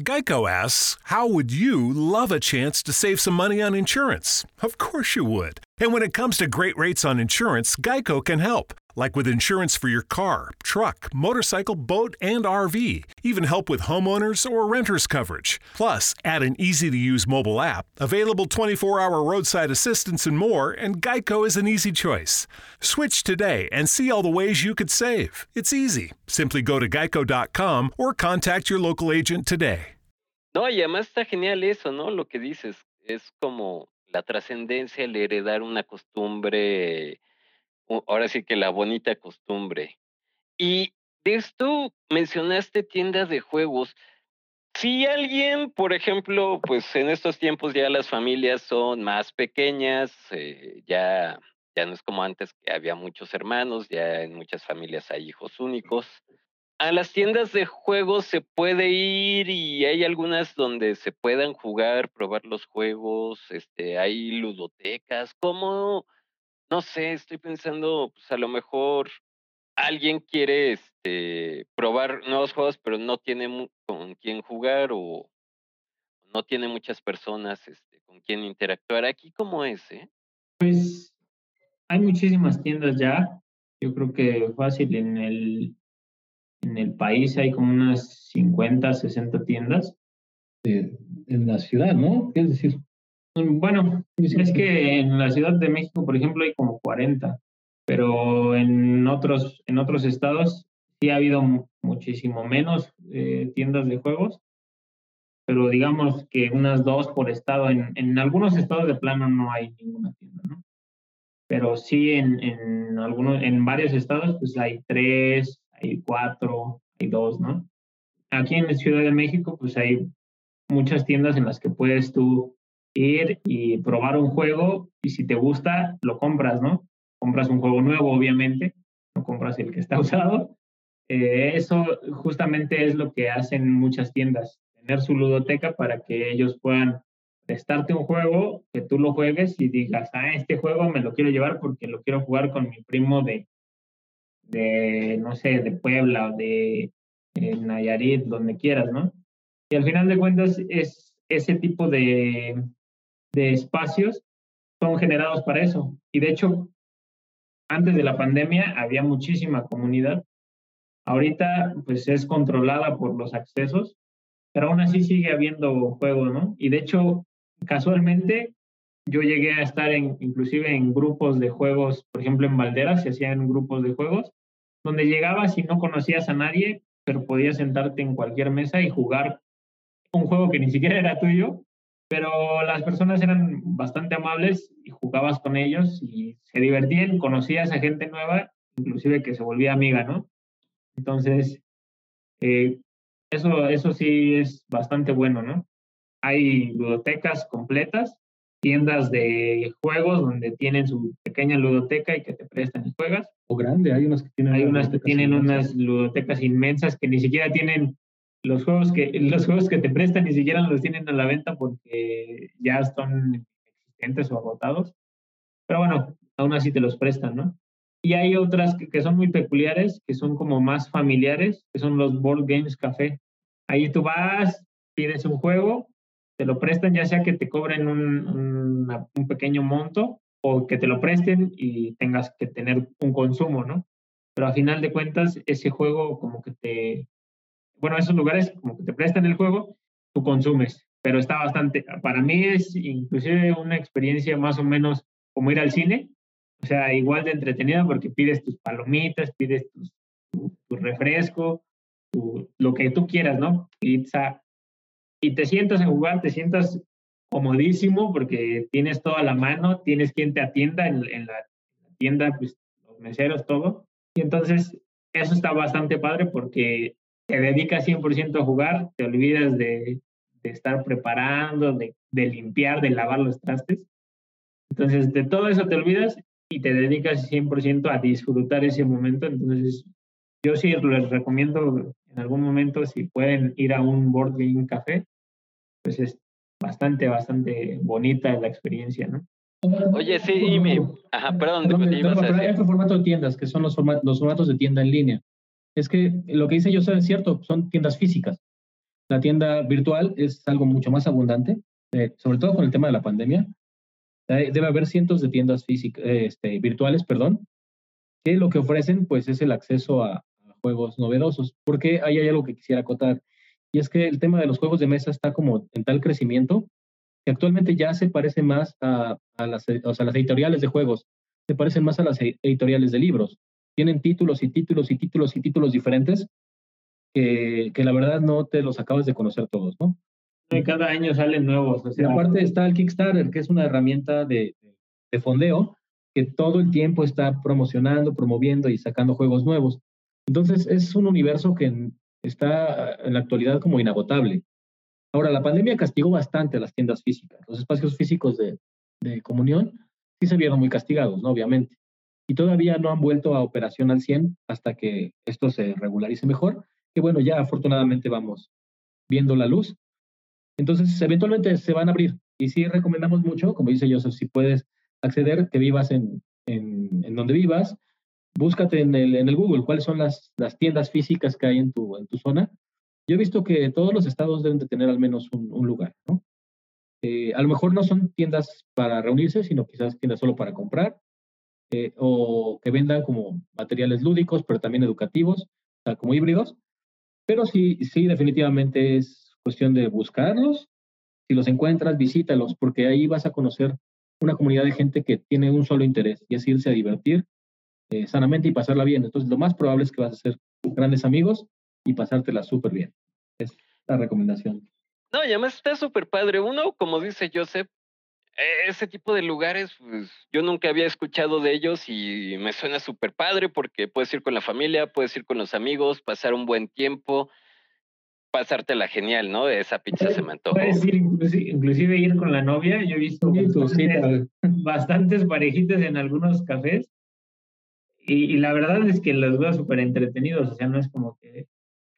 Speaker 5: Geico asks, How would you love a chance to save some money on insurance? Of course you would. And when it comes to great rates on insurance, Geico can help. Like with insurance for your car, truck, motorcycle, boat, and RV. Even help with homeowners or renters coverage. Plus, add an easy to use mobile app, available 24 hour roadside assistance, and more, and Geico is an easy choice. Switch today and see all the ways you could save. It's easy. Simply go to geico.com or contact your local agent today.
Speaker 2: No, y además está genial eso, ¿no? Lo que dices. Es como la trascendencia, el heredar una costumbre, ahora sí que la bonita costumbre. Y de esto mencionaste tiendas de juegos. si alguien, por ejemplo, pues en estos tiempos ya las familias son más pequeñas, eh, ya, ya no es como antes que había muchos hermanos, ya en muchas familias hay hijos únicos. A las tiendas de juegos se puede ir y hay algunas donde se puedan jugar, probar los juegos, este, hay ludotecas, ¿cómo? No sé, estoy pensando, pues a lo mejor alguien quiere este, probar nuevos juegos, pero no tiene con quién jugar o no tiene muchas personas este, con quien interactuar. Aquí, ¿cómo es? Eh?
Speaker 3: Pues hay muchísimas tiendas ya. Yo creo que fácil en el, en el país hay como unas 50, 60 tiendas.
Speaker 4: en la ciudad, ¿no? ¿Qué es decir?
Speaker 3: Bueno, es que en la Ciudad de México, por ejemplo, hay como 40 pero en otros, en otros estados sí ha habido muchísimo menos eh, tiendas de juegos, pero digamos que unas dos por estado. En, en, algunos estados de plano no hay ninguna tienda, ¿no? Pero sí en, en, algunos, en varios estados pues hay tres, hay cuatro, hay dos, ¿no? Aquí en Ciudad de México pues hay muchas tiendas en las que puedes tú ir y probar un juego y si te gusta lo compras, ¿no? compras un juego nuevo, obviamente, no compras el que está *laughs* usado. Eh, eso justamente es lo que hacen muchas tiendas, tener su ludoteca para que ellos puedan prestarte un juego, que tú lo juegues y digas, ah, este juego me lo quiero llevar porque lo quiero jugar con mi primo de, de no sé, de Puebla de Nayarit, donde quieras, ¿no? Y al final de cuentas es ese tipo de, de espacios son generados para eso. Y de hecho, antes de la pandemia había muchísima comunidad. Ahorita pues es controlada por los accesos, pero aún así sigue habiendo juego, ¿no? Y de hecho, casualmente yo llegué a estar en, inclusive en grupos de juegos, por ejemplo en Valderas se hacían grupos de juegos, donde llegabas y no conocías a nadie, pero podías sentarte en cualquier mesa y jugar un juego que ni siquiera era tuyo, pero las personas eran bastante amables y jugabas con ellos y se divertían, conocías a gente nueva, inclusive que se volvía amiga, ¿no? Entonces, eh, eso, eso sí es bastante bueno, ¿no? Hay ludotecas completas, tiendas de juegos donde tienen su pequeña ludoteca y que te prestan y juegas.
Speaker 4: O grande, hay unas que tienen.
Speaker 3: Hay unas que tienen unas ludotecas inmensas que ni siquiera tienen los juegos que los juegos que te prestan ni siquiera los tienen a la venta porque ya están existentes o agotados. Pero bueno, aún así te los prestan, ¿no? Y hay otras que, son muy peculiares, que son como más familiares, que son los Board Games Café. Ahí tú vas, pides un juego, te lo prestan, ya sea que te cobren un, un pequeño monto o que te lo presten y tengas que tener un consumo, ¿no? Pero a final de cuentas, ese juego como que te, bueno, esos lugares como que te prestan el juego, tú consumes, pero está bastante, para mí es inclusive una experiencia más o menos como ir al cine, o sea, igual de entretenida porque pides tus palomitas, pides tu, refresco, lo que tú quieras, ¿no? Pizza, y te sientas a jugar, te sientas comodísimo porque tienes todo a la mano, tienes quien te atienda en, en la tienda, pues los meseros, todo. Y entonces eso está bastante padre porque te dedicas 100% a jugar, te olvidas de, de estar preparando, de, de, limpiar, de lavar los trastes. Entonces, de todo eso te olvidas y te dedicas 100% a disfrutar ese momento. Entonces, yo sí les recomiendo en algún momento, si pueden ir a un board game café, pues es bastante, bastante bonita la experiencia, ¿no?
Speaker 2: Oye, sí, y me... Ajá, perdón.
Speaker 4: hay otro formato de tiendas, que son los, los formatos de tienda en línea es que lo que dice yo es cierto, son tiendas físicas. La tienda virtual es algo mucho más abundante, eh, sobre todo con el tema de la pandemia. debe haber cientos de tiendas físicas, este, virtuales, perdón, que lo que ofrecen pues es el acceso a, juegos novedosos. Porque ahí hay algo que quisiera acotar. Y es que el tema de los juegos de mesa está como en tal crecimiento que actualmente ya se parece más a, a las, o sea, las editoriales de juegos, se parecen más a las editoriales de libros tienen títulos y títulos y títulos y títulos diferentes que, que la verdad no te los acabas de conocer todos, ¿no?
Speaker 3: Cada año salen nuevos.
Speaker 4: y aparte está el Kickstarter, que es una herramienta de, de fondeo que todo el tiempo está promocionando, promoviendo y sacando juegos nuevos. Entonces es un universo que está en la actualidad como inagotable. Ahora, la pandemia castigó bastante a las tiendas físicas. Los espacios físicos de, comunión sí se vieron muy castigados, ¿no? Obviamente. Y todavía no han vuelto a operación al 100 hasta que esto se regularice mejor. Que bueno, ya afortunadamente vamos viendo la luz. Entonces, eventualmente se van a abrir. Y sí recomendamos mucho, como dice Joseph, si puedes acceder, que vivas en donde vivas, búscate en el, en el Google cuáles son las, las tiendas físicas que hay en tu, en tu zona. Yo he visto que todos los estados deben de tener al menos un, lugar, ¿no? Eh, a lo mejor no son tiendas para reunirse, sino quizás tiendas solo para comprar, eh, o que vendan como materiales lúdicos, pero también educativos, o como híbridos. Pero sí, sí, definitivamente es cuestión de buscarlos. Si los encuentras, visítalos, porque ahí vas a conocer una comunidad de gente que tiene un solo interés, y es irse a divertir eh, sanamente y pasarla bien. Entonces, lo más probable es que vas a ser grandes amigos y pasártela súper bien. Es la recomendación.
Speaker 2: No, y además está súper padre. Uno, como dice Joseph, e-, ese tipo de lugares, pues yo nunca había escuchado de ellos y me suena súper padre porque puedes ir con la familia, puedes ir con los amigos, pasar un buen tiempo, pasártela genial, ¿no? Esa pizza se me antojó.
Speaker 3: Puedes ir inclusive, inclusive ir con la novia. Yo he visto bastantes, bastantes parejitas en algunos cafés. Y, y la verdad es que los veo súper entretenidos. O sea, no es como que,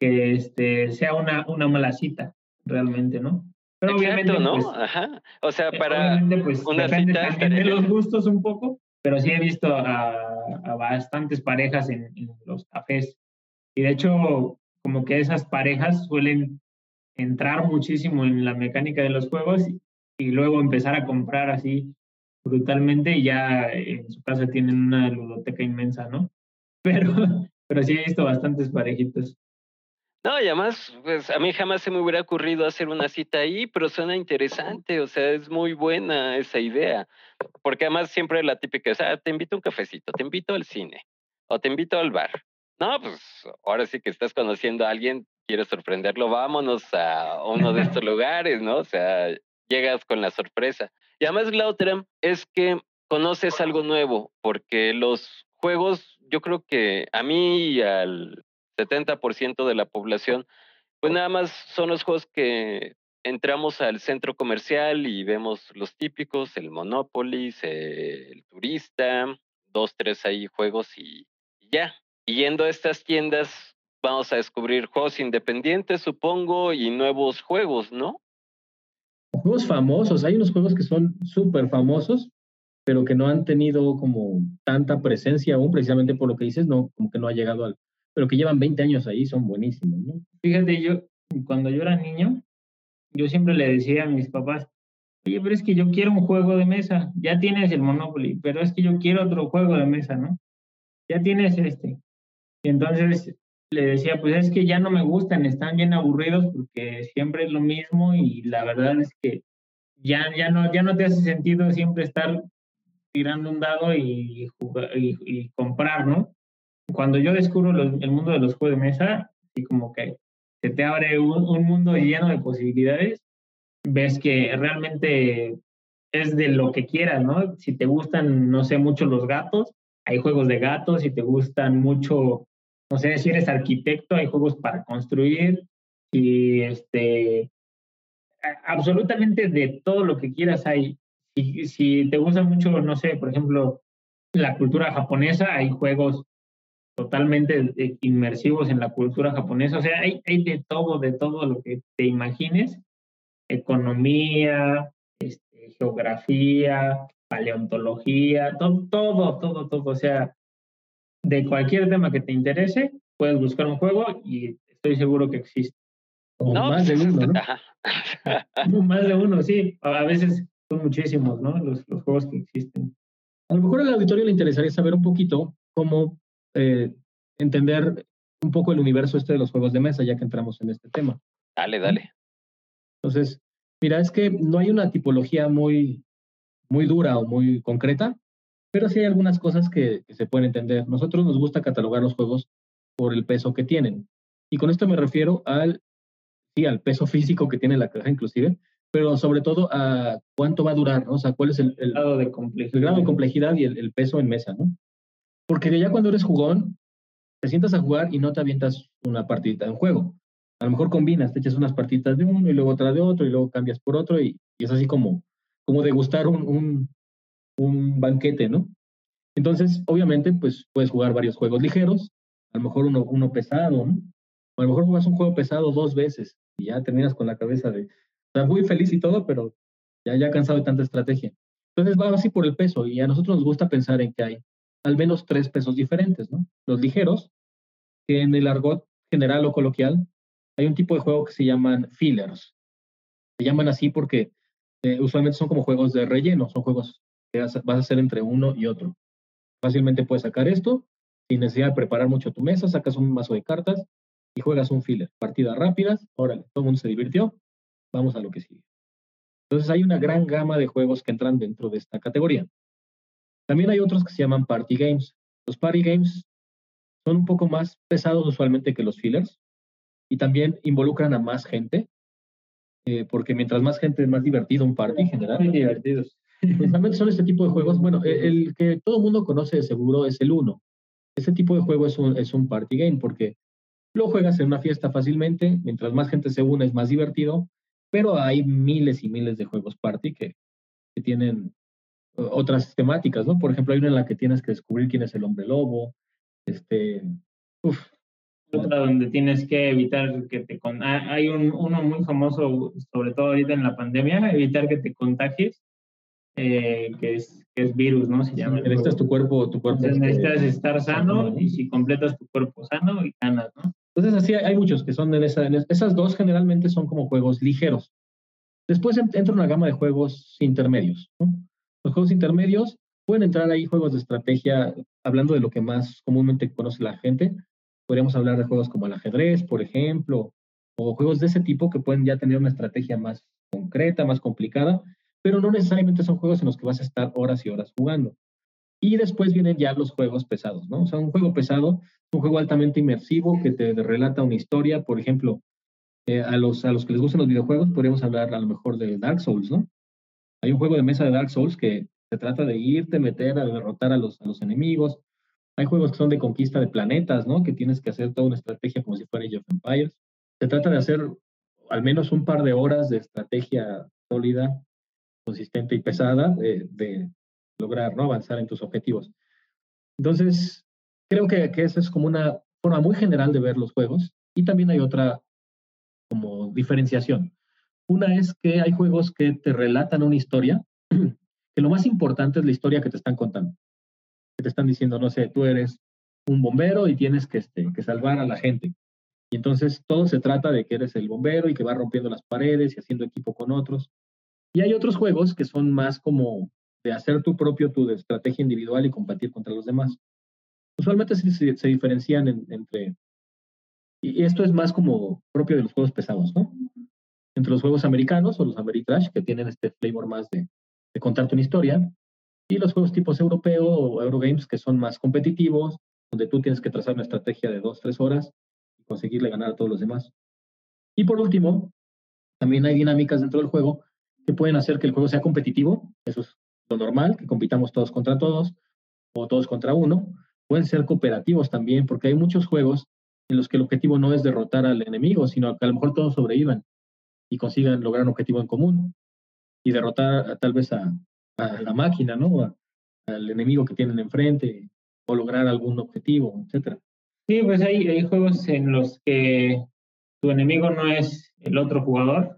Speaker 3: que este, sea una, una mala cita, realmente, ¿no? Pero
Speaker 2: Exacto,
Speaker 3: obviamente,
Speaker 2: ¿no?
Speaker 3: pues,
Speaker 2: Ajá. O sea,
Speaker 3: Eh,
Speaker 2: para
Speaker 3: pues,
Speaker 2: una
Speaker 3: depende
Speaker 2: cita
Speaker 3: también de los gustos un poco, pero sí he visto a, a bastantes parejas en, en los cafés. Y de hecho, como que esas parejas suelen entrar muchísimo en la mecánica de los juegos y, y luego empezar a comprar así brutalmente y ya en su casa tienen una ludoteca inmensa, ¿no? *laughs* Pero, pero sí he visto bastantes parejitas.
Speaker 2: No, y además, pues a mí jamás se me hubiera ocurrido hacer una cita ahí, pero suena interesante, o sea, es muy buena esa idea, porque además siempre la típica es, ah, te invito a un cafecito, te invito al cine, o te invito al bar. No, pues ahora sí que estás conociendo a alguien, quieres sorprenderlo, vámonos a uno de estos *laughs* lugares, ¿no? O sea, llegas con la sorpresa. Y además la otra es que conoces algo nuevo, porque los juegos, yo creo que a mí y al 70% de la población, pues nada más son los juegos que entramos al centro comercial y vemos los típicos, el Monopoly, el turista, dos, tres ahí juegos y, ya. Yendo a estas tiendas vamos a descubrir juegos independientes, supongo, y nuevos juegos, ¿no?
Speaker 4: Juegos famosos, hay unos juegos que son súper famosos, pero que no han tenido como tanta presencia aún, precisamente por lo que dices, no, como que no ha llegado al, pero que llevan 20 años ahí, son buenísimos, ¿no?
Speaker 3: Fíjate, yo cuando yo era niño, yo siempre le decía a mis papás, oye, pero es que yo quiero un juego de mesa, ya tienes el Monopoly, pero es que yo quiero otro juego de mesa, ¿no? Ya tienes este. Entonces le decía, pues es que ya no me gustan, están bien aburridos porque siempre es lo mismo y la verdad es que ya, ya, no, ya no te hace sentido siempre estar tirando un dado y, jugar, y, y comprar, ¿no? Cuando yo descubro el mundo de los juegos de mesa, y como que se te abre un, un, mundo lleno de posibilidades, ves que realmente es de lo que quieras, ¿no? Si te gustan, no sé, mucho los gatos, hay juegos de gatos, si te gustan mucho, no sé, si eres arquitecto, hay juegos para construir, y este, absolutamente de todo lo que quieras hay. Si, si te gusta mucho, no sé, por ejemplo, la cultura japonesa, hay juegos totalmente inmersivos en la cultura japonesa. O sea, hay, hay de todo, de todo lo que te imagines. Economía, este, geografía, paleontología, todo, todo, todo, todo. O sea, de cualquier tema que te interese, puedes buscar un juego y estoy seguro que existe.
Speaker 4: O no, más de uno, *laughs*
Speaker 3: ¿no? más de uno, sí. A veces son muchísimos, ¿no? Los, los juegos que existen.
Speaker 4: A lo mejor al auditorio le interesaría saber un poquito cómo eh, entender un poco el universo este de los juegos de mesa, ya que entramos en este tema.
Speaker 2: Dale, dale.
Speaker 4: Entonces, mira, es que no hay una tipología muy, muy dura o muy concreta, pero sí hay algunas cosas que, que se pueden entender. Nosotros nos gusta catalogar los juegos por el peso que tienen. Y con esto me refiero al, sí, al peso físico que tiene la caja inclusive, pero sobre todo a cuánto va a durar, ¿no? O sea, cuál es el, el,
Speaker 3: grado de complejidad,
Speaker 4: el grado de complejidad y el, el peso en mesa, ¿no? Porque ya cuando eres jugón, te sientas a jugar y no te avientas una partidita de un juego. A lo mejor combinas, te echas unas partitas de uno y luego otra de otro y luego cambias por otro y, es así como, como degustar un, un, un banquete, ¿no? Entonces, obviamente, pues puedes jugar varios juegos ligeros, a lo mejor uno, uno pesado, ¿no? O a lo mejor juegas un juego pesado dos veces y ya terminas con la cabeza de, estás muy feliz y todo, pero ya, ya cansado de tanta estrategia. Entonces va así por el peso y a nosotros nos gusta pensar en que hay al menos tres pesos diferentes, ¿no? Los ligeros, que en el argot general o coloquial hay un tipo de juego que se llaman fillers. Se llaman así porque eh, usualmente son como juegos de relleno, son juegos vas a hacer entre uno y otro. Fácilmente puedes sacar esto sin necesidad de preparar mucho tu mesa, sacas un mazo de cartas y juegas un filler. Partidas rápidas, órale, todo el mundo se divirtió, vamos a lo que sigue. Entonces hay una gran gama de juegos que entran dentro de esta categoría. También hay otros que se llaman party games. Los party games son un poco más pesados usualmente que los fillers y también involucran a más gente, eh, porque mientras más gente es más divertido un party en general.
Speaker 3: Muy divertidos.
Speaker 4: Precisamente son este tipo de juegos. Bueno, e, el, que todo el mundo conoce de seguro es el uno. Ese tipo de juego es un, es un party game porque lo juegas en una fiesta fácilmente, mientras más gente se une es más divertido, pero hay miles y miles de juegos party que, que tienen otras temáticas, ¿no? Por ejemplo, hay una en la que tienes que descubrir quién es el hombre lobo, este, uf,
Speaker 3: otra donde tienes que evitar que te... Con... Ah, hay un, uno muy famoso, sobre todo ahorita en la pandemia, evitar que te contagies, eh, que, es, que es virus, ¿no? Se llama.
Speaker 4: necesitas tu cuerpo, tu cuerpo.
Speaker 3: Entonces, necesitas estar sano y si completas tu cuerpo sano y ganas, ¿no?
Speaker 4: Entonces, así hay, muchos que son en, esa, en esas dos generalmente son como juegos ligeros. Después entra una gama de juegos intermedios. ¿no? Los juegos intermedios pueden entrar ahí juegos de estrategia, hablando de lo que más comúnmente conoce la gente. Podríamos hablar de juegos como el ajedrez, por ejemplo, o juegos de ese tipo que pueden ya tener una estrategia más concreta, más complicada, pero no necesariamente son juegos en los que vas a estar horas y horas jugando. Y después vienen ya los juegos pesados, ¿no? O sea, un juego pesado, un juego altamente inmersivo que te relata una historia, por ejemplo, eh, a, los, a los que les gustan los videojuegos, podríamos hablar a lo mejor de Dark Souls, ¿no? Hay un juego de mesa de Dark Souls que se trata de irte, meter, a derrotar a los, a los enemigos. Hay juegos que son de conquista de planetas, ¿no? Que tienes que hacer toda una estrategia como si fuera Age of Empires. Se trata de hacer al menos un par de horas de estrategia sólida, consistente y pesada de, lograr ¿no? avanzar en tus objetivos. Entonces, creo que, que esa es como una forma muy general de ver los juegos y también hay otra como diferenciación. Una es que hay juegos que te relatan una historia, *clears throat* que lo más importante es la historia que te están contando. Que te están diciendo, no sé, tú eres un bombero y tienes que, este, que salvar a la gente. Y entonces todo se trata de que eres el bombero y que va rompiendo las paredes y haciendo equipo con otros. Y hay otros juegos que son más como de hacer tu propio, tu estrategia individual y combatir contra los demás. Usualmente se, se diferencian entre... Y esto es más como propio de los juegos pesados, ¿no? Entre los juegos americanos o los Ameritrash, que tienen este flavor más de, de contarte una historia, y los juegos tipos europeo o Eurogames, que son más competitivos, donde tú tienes que trazar una estrategia de dos, tres horas y conseguirle ganar a todos los demás. Y por último, también hay dinámicas dentro del juego que pueden hacer que el juego sea competitivo, eso es lo normal, que compitamos todos contra todos o todos contra uno. Pueden ser cooperativos también, porque hay muchos juegos en los que el objetivo no es derrotar al enemigo, sino que a lo mejor todos sobrevivan y consigan lograr un objetivo en común y derrotar tal vez a, la máquina, ¿no? al enemigo que tienen enfrente o lograr algún objetivo, etcétera.
Speaker 3: Sí, pues hay, hay juegos en los que tu enemigo no es el otro jugador,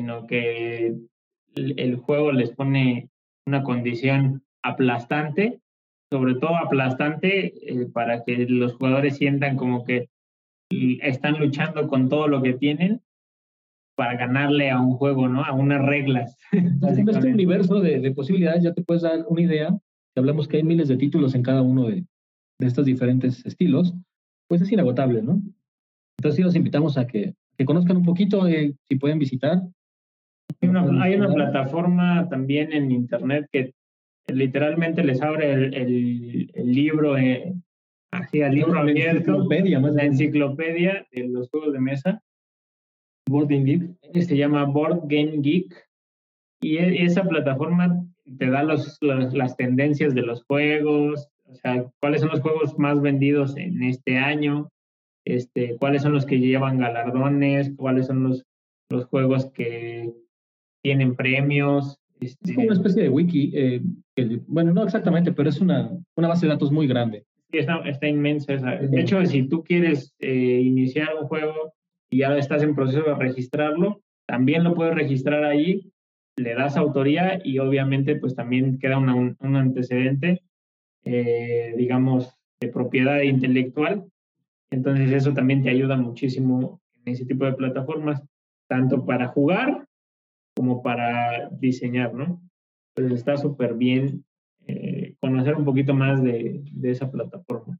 Speaker 3: Sino que el, juego les pone una condición aplastante, sobre todo aplastante eh, para que los jugadores sientan como que están luchando con todo lo que tienen para ganarle a un juego, ¿no? A unas reglas. *laughs*
Speaker 4: En este universo de, posibilidades ya te puedes dar una idea. Si hablamos que hay miles de títulos en cada uno de, de estos diferentes estilos, pues es inagotable, ¿no? Entonces sí los invitamos a que que conozcan un poquito, eh, si pueden visitar.
Speaker 3: Hay una, hay una plataforma también en internet que literalmente les abre el, el, el libro, eh, así al libro
Speaker 4: La
Speaker 3: abierto,
Speaker 4: enciclopedia, más
Speaker 3: la
Speaker 4: bien.
Speaker 3: enciclopedia de los juegos de mesa.
Speaker 4: Board Game Geek.
Speaker 3: que se llama Board Game Geek y e- esa plataforma te da los, los- las tendencias de los juegos, o sea, cuáles son los juegos más vendidos en este año, este, cuáles son los que llevan galardones, cuáles son los, los juegos que tienen premios.
Speaker 4: Es
Speaker 3: Este,
Speaker 4: como una especie de wiki, eh, que- bueno, no exactamente, pero es una, una base de datos muy grande.
Speaker 3: Está, está inmensa esa. De hecho, si tú quieres eh, iniciar un juego y ya estás en proceso de registrarlo, también lo puedes registrar ahí, le das autoría y obviamente pues también queda una- un, un antecedente, eh, digamos, de propiedad intelectual. Entonces eso también te ayuda muchísimo en ese tipo de plataformas, tanto para jugar como para diseñar, ¿no? Pues está súper bien eh, conocer un poquito más de, de esa plataforma.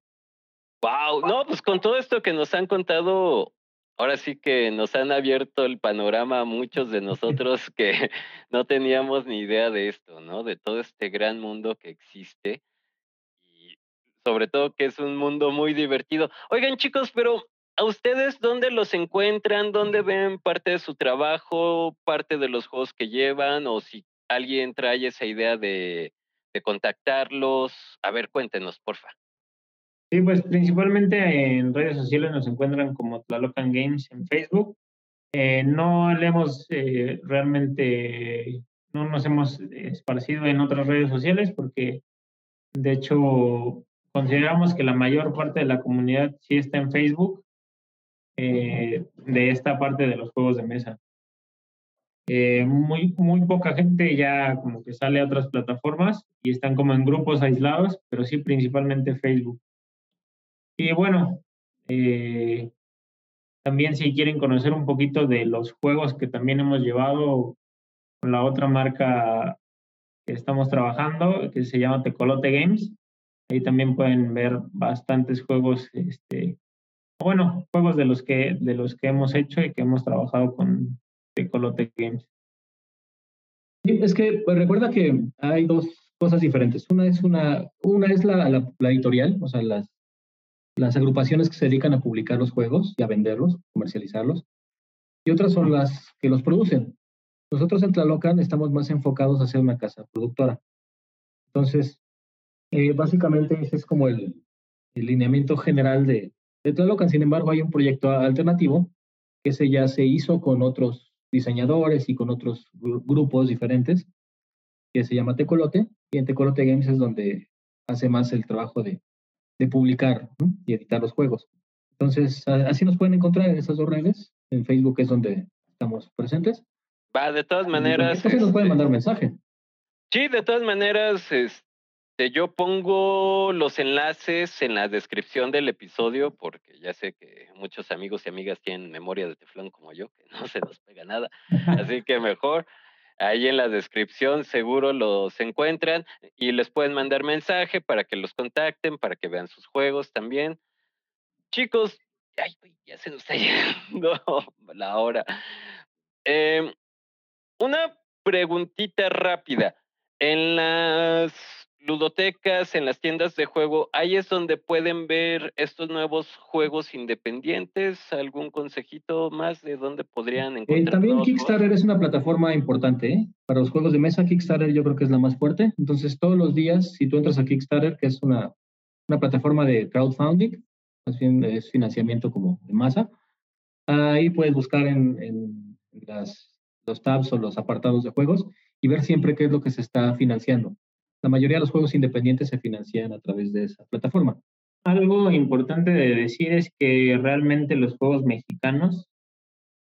Speaker 2: Wow, no, pues con todo esto que nos han contado, ahora sí que nos han abierto el panorama a muchos de *laughs* nosotros que no teníamos ni idea de esto, ¿no? De todo este gran mundo que existe y sobre todo que es un mundo muy divertido. Oigan, chicos, pero ¿a ustedes dónde los encuentran? ¿Dónde ven parte de su trabajo, parte de los juegos que llevan o si alguien trae esa idea de, contactarlos? A ver, cuéntenos, porfa.
Speaker 3: Sí, pues principalmente en redes sociales nos encuentran como Tlalocan Games en Facebook. Eh, no le hemos eh, realmente, no nos hemos esparcido en otras redes sociales porque de hecho consideramos que la mayor parte de la comunidad sí está en Facebook eh, de esta parte de los juegos de mesa. Eh, muy, muy poca gente ya como que sale a otras plataformas y están como en grupos aislados, pero sí principalmente Facebook. Y bueno, eh, también si quieren conocer un poquito de los juegos que también hemos llevado con la otra marca que estamos trabajando, que se llama Tecolote Games, ahí también pueden ver bastantes juegos, este, bueno, juegos de los que de los que hemos hecho y que hemos trabajado con Tecolote Games.
Speaker 4: Sí, es que pues, recuerda que hay dos cosas diferentes. Una es una, una es la, la, la editorial, o sea, las, las agrupaciones que se dedican a publicar los juegos y a venderlos, comercializarlos. Y otras son las que los producen. Nosotros en Tlalocan estamos más enfocados a ser una casa productora. Entonces, eh, básicamente ese es como el, el lineamiento general de, de Tlalocan. Sin embargo, hay un proyecto alternativo que ese ya se hizo con otros diseñadores y con otros gru- grupos diferentes, que se llama Tecolote, y en Tecolote Games es donde hace más el trabajo de, de publicar ¿no? y editar los juegos. Entonces, así nos pueden encontrar en esas dos redes. En Facebook es donde estamos presentes.
Speaker 2: Va, de todas maneras.
Speaker 4: Entonces nos pueden
Speaker 2: este,
Speaker 4: mandar mensaje.
Speaker 2: Sí, de todas maneras, este, yo pongo los enlaces en la descripción del episodio porque ya sé que muchos amigos y amigas tienen memoria de teflón como yo, que no *laughs* se nos pega nada. *laughs* Así que mejor ahí en la descripción seguro los encuentran y les pueden mandar mensaje para que los contacten, para que vean sus juegos también. Chicos, ay, ya se nos está *laughs* yendo la hora. Em, una preguntita rápida. En las ludotecas, en las tiendas de juego, ahí es donde pueden ver estos nuevos juegos independientes. ¿Algún consejito más de dónde podrían
Speaker 4: Eh,
Speaker 2: encontrar?
Speaker 4: también
Speaker 2: juegos?
Speaker 4: Kickstarter es una plataforma importante ¿eh? para los juegos de mesa. Kickstarter yo creo que es la más fuerte. Entonces, todos los días, si tú entras a Kickstarter, que es una, una plataforma de crowdfunding, más bien es financiamiento como de masa, ahí puedes buscar en, en las, los tabs o los apartados de juegos y ver siempre qué es lo que se está financiando. La mayoría de los juegos independientes se financian a través de esa plataforma.
Speaker 3: Algo importante de decir es que realmente los juegos mexicanos,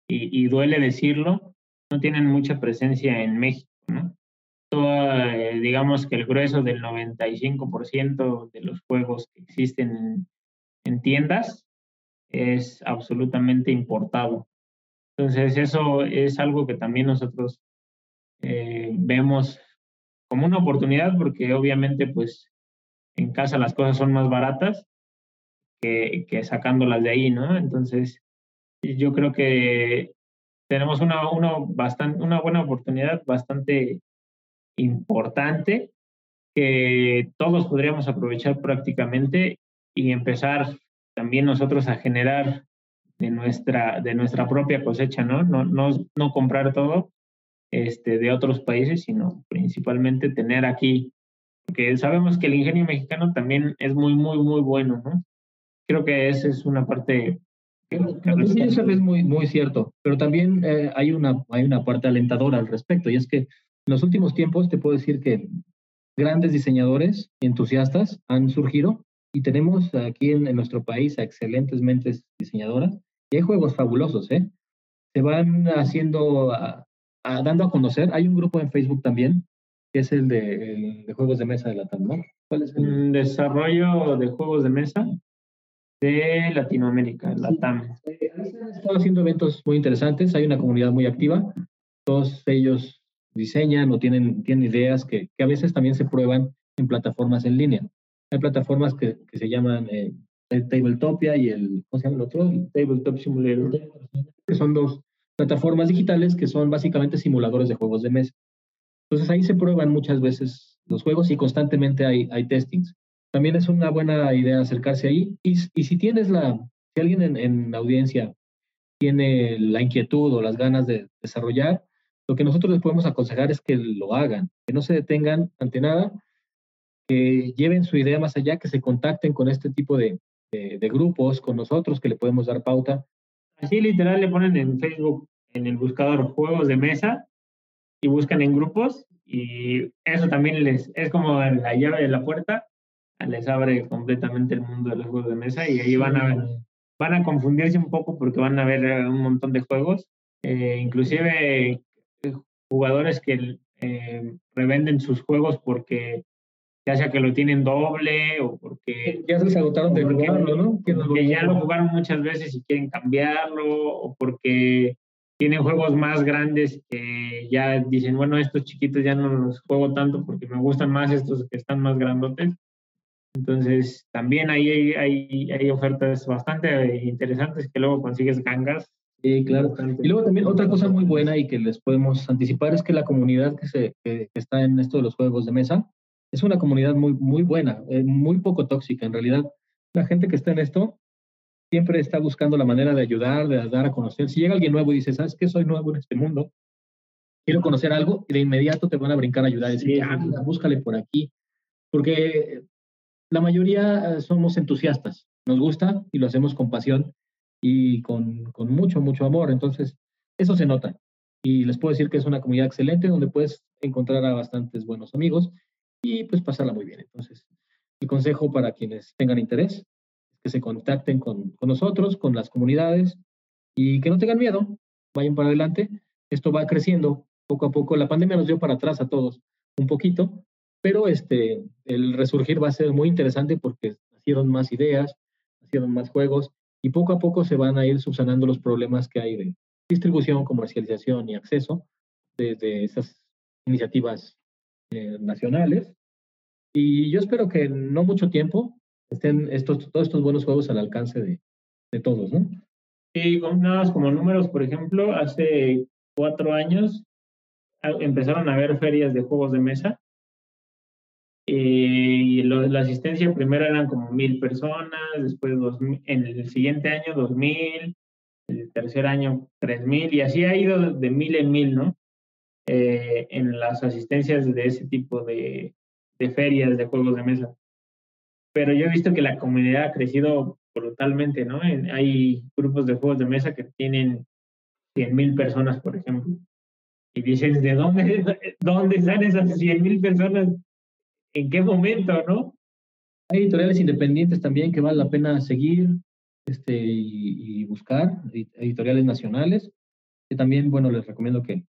Speaker 3: y, y duele decirlo, no tienen mucha presencia en México, ¿no? Eh, digamos que el grueso del 95% de los juegos que existen en, en tiendas es absolutamente importado. Entonces, eso es algo que también nosotros eh, vemos como una oportunidad porque obviamente pues en casa las cosas son más baratas que, sacándolas de ahí, ¿no? Entonces, yo creo que tenemos una, una, bastante, una buena oportunidad bastante importante que todos podríamos aprovechar prácticamente y empezar también nosotros a generar de nuestra, de nuestra propia cosecha, ¿no? No, no, no comprar todo este, de otros países, sino principalmente tener aquí, porque sabemos que el ingenio mexicano también es muy, muy, muy bueno, ¿no? Creo que esa es una parte
Speaker 4: que, eso es muy, muy cierto, pero también eh, hay, una, hay una parte alentadora al respecto, y es que en los últimos tiempos te puedo decir que grandes diseñadores entusiastas han surgido y tenemos aquí en, nuestro país a excelentes mentes diseñadoras y hay juegos fabulosos, ¿eh? Se van haciendo, dando a conocer. Hay un grupo en Facebook también, que es el de, juegos de mesa de la TAM, ¿no?
Speaker 3: ¿Cuál es el desarrollo de juegos de mesa de Latinoamérica, la TAM?
Speaker 4: están haciendo eventos muy interesantes, hay una comunidad muy activa, todos ellos diseñan o tienen, tienen ideas que, que a veces también se prueban en plataformas en línea. Hay plataformas que, que se llaman eh, Tabletopia y el, ¿cómo se llama el otro? Tabletop Simulator, que son dos plataformas digitales que son básicamente simuladores de juegos de mesa. Entonces ahí se prueban muchas veces los juegos y constantemente hay, hay testings. También es una buena idea acercarse ahí. Y, y si tienes la, si alguien en, en la audiencia tiene la inquietud o las ganas de desarrollar, lo que nosotros les podemos aconsejar es que lo hagan, que no se detengan ante nada, que lleven su idea más allá, que se contacten con este tipo de, de, grupos, con nosotros, que le podemos dar pauta.
Speaker 3: Así literal le ponen en Facebook, en el buscador juegos de mesa y buscan en grupos y eso también les es como la llave de la puerta, les abre completamente el mundo de los juegos de mesa y ahí van a van a confundirse un poco porque van a ver un montón de juegos, eh, inclusive jugadores que eh, revenden sus juegos porque ya sea que lo tienen doble o porque
Speaker 4: ya se agotaron de jugarlo, ¿no?
Speaker 3: Que, ya lo jugaron muchas veces y quieren cambiarlo o porque tienen juegos más grandes que ya dicen, bueno, estos chiquitos ya no los juego tanto porque me gustan más estos que están más grandotes. Entonces, también ahí hay, hay, hay ofertas bastante interesantes que luego consigues gangas
Speaker 4: Sí, claro. Y luego también otra cosa muy buena y que les podemos anticipar es que la comunidad que, se, que, está en esto de los juegos de mesa es una comunidad muy, muy buena, eh, muy poco tóxica. En realidad, la gente que está en esto siempre está buscando la manera de ayudar, de dar a conocer. Si llega alguien nuevo y dice, ¿sabes qué? Soy nuevo en este mundo, quiero conocer algo, y de inmediato te van a brincar a ayudar y decir, ah, búscale por aquí. Porque la mayoría eh, somos entusiastas, nos gusta y lo hacemos con pasión y con, con, mucho, mucho amor. Entonces, eso se nota. Y les puedo decir que es una comunidad excelente donde puedes encontrar a bastantes buenos amigos y pues pasarla muy bien. Entonces, el consejo para quienes tengan interés que se contacten con, con nosotros, con las comunidades y que no tengan miedo, vayan para adelante. Esto va creciendo poco a poco. La pandemia nos dio para atrás a todos un poquito, pero este, el resurgir va a ser muy interesante porque nacieron más ideas, nacieron más juegos y poco a poco se van a ir subsanando los problemas que hay de distribución, comercialización y acceso desde esas iniciativas eh, nacionales. Y yo espero que en no mucho tiempo estén estos, todos estos buenos juegos al alcance de, de todos, ¿no?
Speaker 3: Y nada más como números, por ejemplo, hace cuatro años empezaron a haber ferias de juegos de mesa y la asistencia primero eran como mil personas, después dos, en el siguiente año dos mil, el tercer año tres mil, y así ha ido de mil en mil, ¿no? Eh, en las asistencias de ese tipo de, de ferias de juegos de mesa. Pero yo he visto que la comunidad ha crecido brutalmente, ¿no? hay grupos de juegos de mesa que tienen cien mil personas, por ejemplo. Y dices, ¿de dónde, *laughs* dónde están esas cien mil personas? en qué momento, ¿no?
Speaker 4: Hay editoriales independientes también que vale la pena seguir este, y, buscar, editoriales nacionales, que también, bueno, les recomiendo que,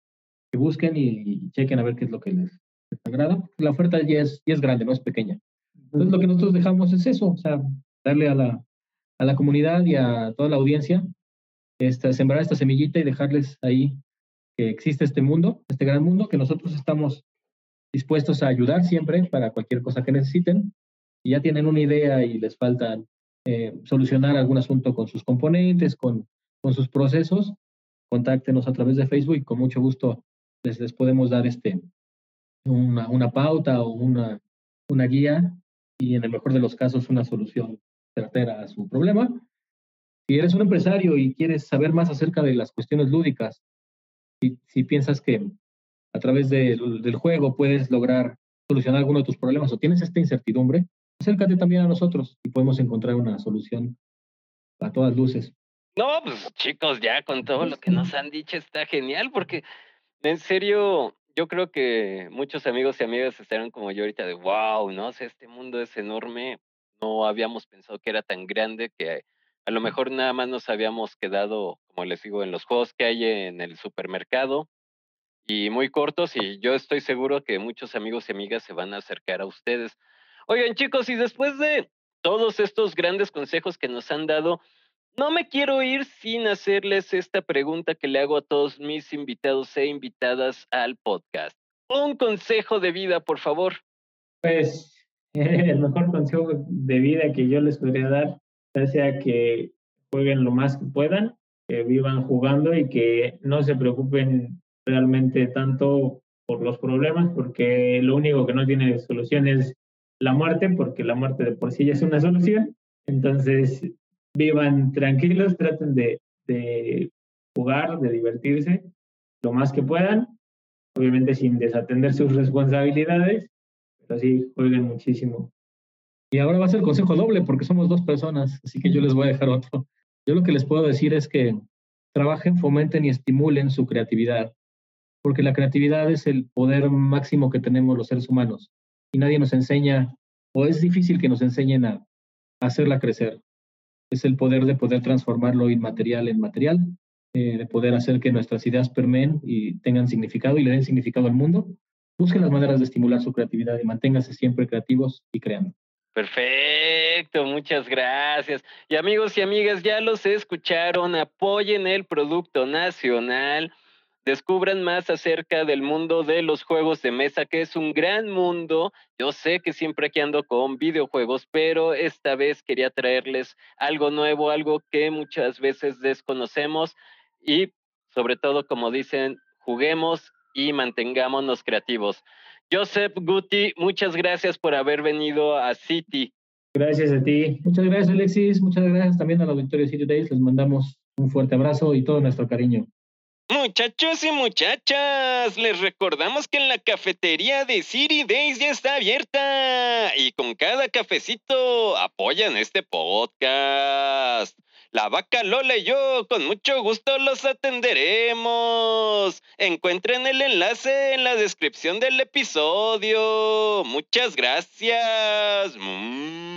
Speaker 4: que busquen y, chequen a ver qué es lo que les, agrada. La oferta ya es, ya es grande, no es pequeña. Entonces, lo que nosotros dejamos es eso, o sea, darle a la, a la comunidad y a toda la audiencia, esta, sembrar esta semillita y dejarles ahí que existe este mundo, este gran mundo, que nosotros estamos dispuestos a ayudar siempre para cualquier cosa que necesiten. Y ya tienen una idea y les falta eh, solucionar algún asunto con sus componentes, con con sus procesos, contáctenos a través de Facebook y con mucho gusto les, les podemos dar este, una, una pauta o una, una guía y en el mejor de los casos una solución certera a su problema. Si eres un empresario y quieres saber más acerca de las cuestiones lúdicas, si, si piensas que a través del, del juego puedes lograr solucionar alguno de tus problemas o tienes esta incertidumbre, acércate también a nosotros y podemos encontrar una solución a todas luces.
Speaker 2: No, pues chicos, ya con todo lo que nos han dicho está genial, porque en serio, yo creo que muchos amigos y amigas estarán como yo ahorita de wow, ¿no? O sea, este mundo es enorme, no habíamos pensado que era tan grande que a lo mejor nada más nos habíamos quedado, como les digo, en los juegos que hay en el supermercado y muy cortos y yo estoy seguro que muchos amigos y amigas se van a acercar a ustedes. Oigan chicos, y después de todos estos grandes consejos que nos han dado, no me quiero ir sin hacerles esta pregunta que le hago a todos mis invitados e invitadas al podcast. Un consejo de vida, por favor.
Speaker 3: Pues *laughs* el mejor consejo de vida que yo les podría dar sea que jueguen lo más que puedan, que vivan jugando y que no se preocupen realmente tanto por los problemas, porque lo único que no tiene solución es la muerte, porque la muerte de por sí ya es una solución. Entonces, vivan tranquilos, traten de, jugar, de divertirse lo más que puedan, obviamente sin desatender sus responsabilidades, pero sí, jueguen muchísimo.
Speaker 4: Y ahora va a ser consejo doble porque somos dos personas, así que yo les voy a dejar otro. Yo lo que les puedo decir es que trabajen, fomenten y estimulen su creatividad, porque la creatividad es el poder máximo que tenemos los seres humanos y nadie nos enseña, o es difícil que nos enseñen a, hacerla crecer. Es el poder de poder transformar lo inmaterial en material, eh, de poder hacer que nuestras ideas permeen y tengan significado y le den significado al mundo. Busquen las maneras de estimular su creatividad y manténganse siempre creativos y creando.
Speaker 2: Perfecto, muchas gracias. Y amigos y amigas, ya los escucharon, apoyen el producto nacional, descubran más acerca del mundo de los juegos de mesa, que es un gran mundo. Yo sé que siempre aquí ando con videojuegos, pero esta vez quería traerles algo nuevo, algo que muchas veces desconocemos y sobre todo, como dicen, juguemos y mantengámonos creativos. Joseph Guti, muchas gracias por haber venido a City.
Speaker 3: Gracias a ti.
Speaker 4: Muchas gracias, Alexis. Muchas gracias también a la Victoria City Days. Les mandamos un fuerte abrazo y todo nuestro cariño.
Speaker 2: Muchachos y muchachas, les recordamos que la cafetería de City Days ya está abierta y con cada cafecito apoyan este podcast. La vaca Lola y yo con mucho gusto los atenderemos. Encuentren el enlace en la descripción del episodio. Muchas gracias. Mm.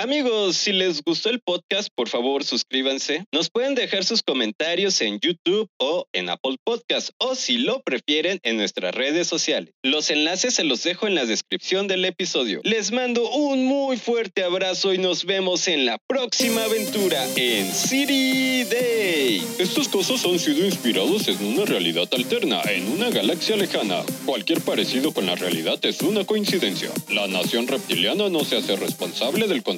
Speaker 2: Amigos, si les gustó el podcast, por favor suscríbanse. Nos pueden dejar sus comentarios en YouTube o en Apple Podcast o si lo prefieren en nuestras redes sociales. Los enlaces se los dejo en la descripción del episodio. Les mando un muy fuerte abrazo y nos vemos en la próxima aventura en City Day. Estos cosas han sido inspirados en una realidad alterna, en una galaxia lejana. Cualquier parecido con la realidad es una coincidencia. La nación reptiliana no se hace responsable del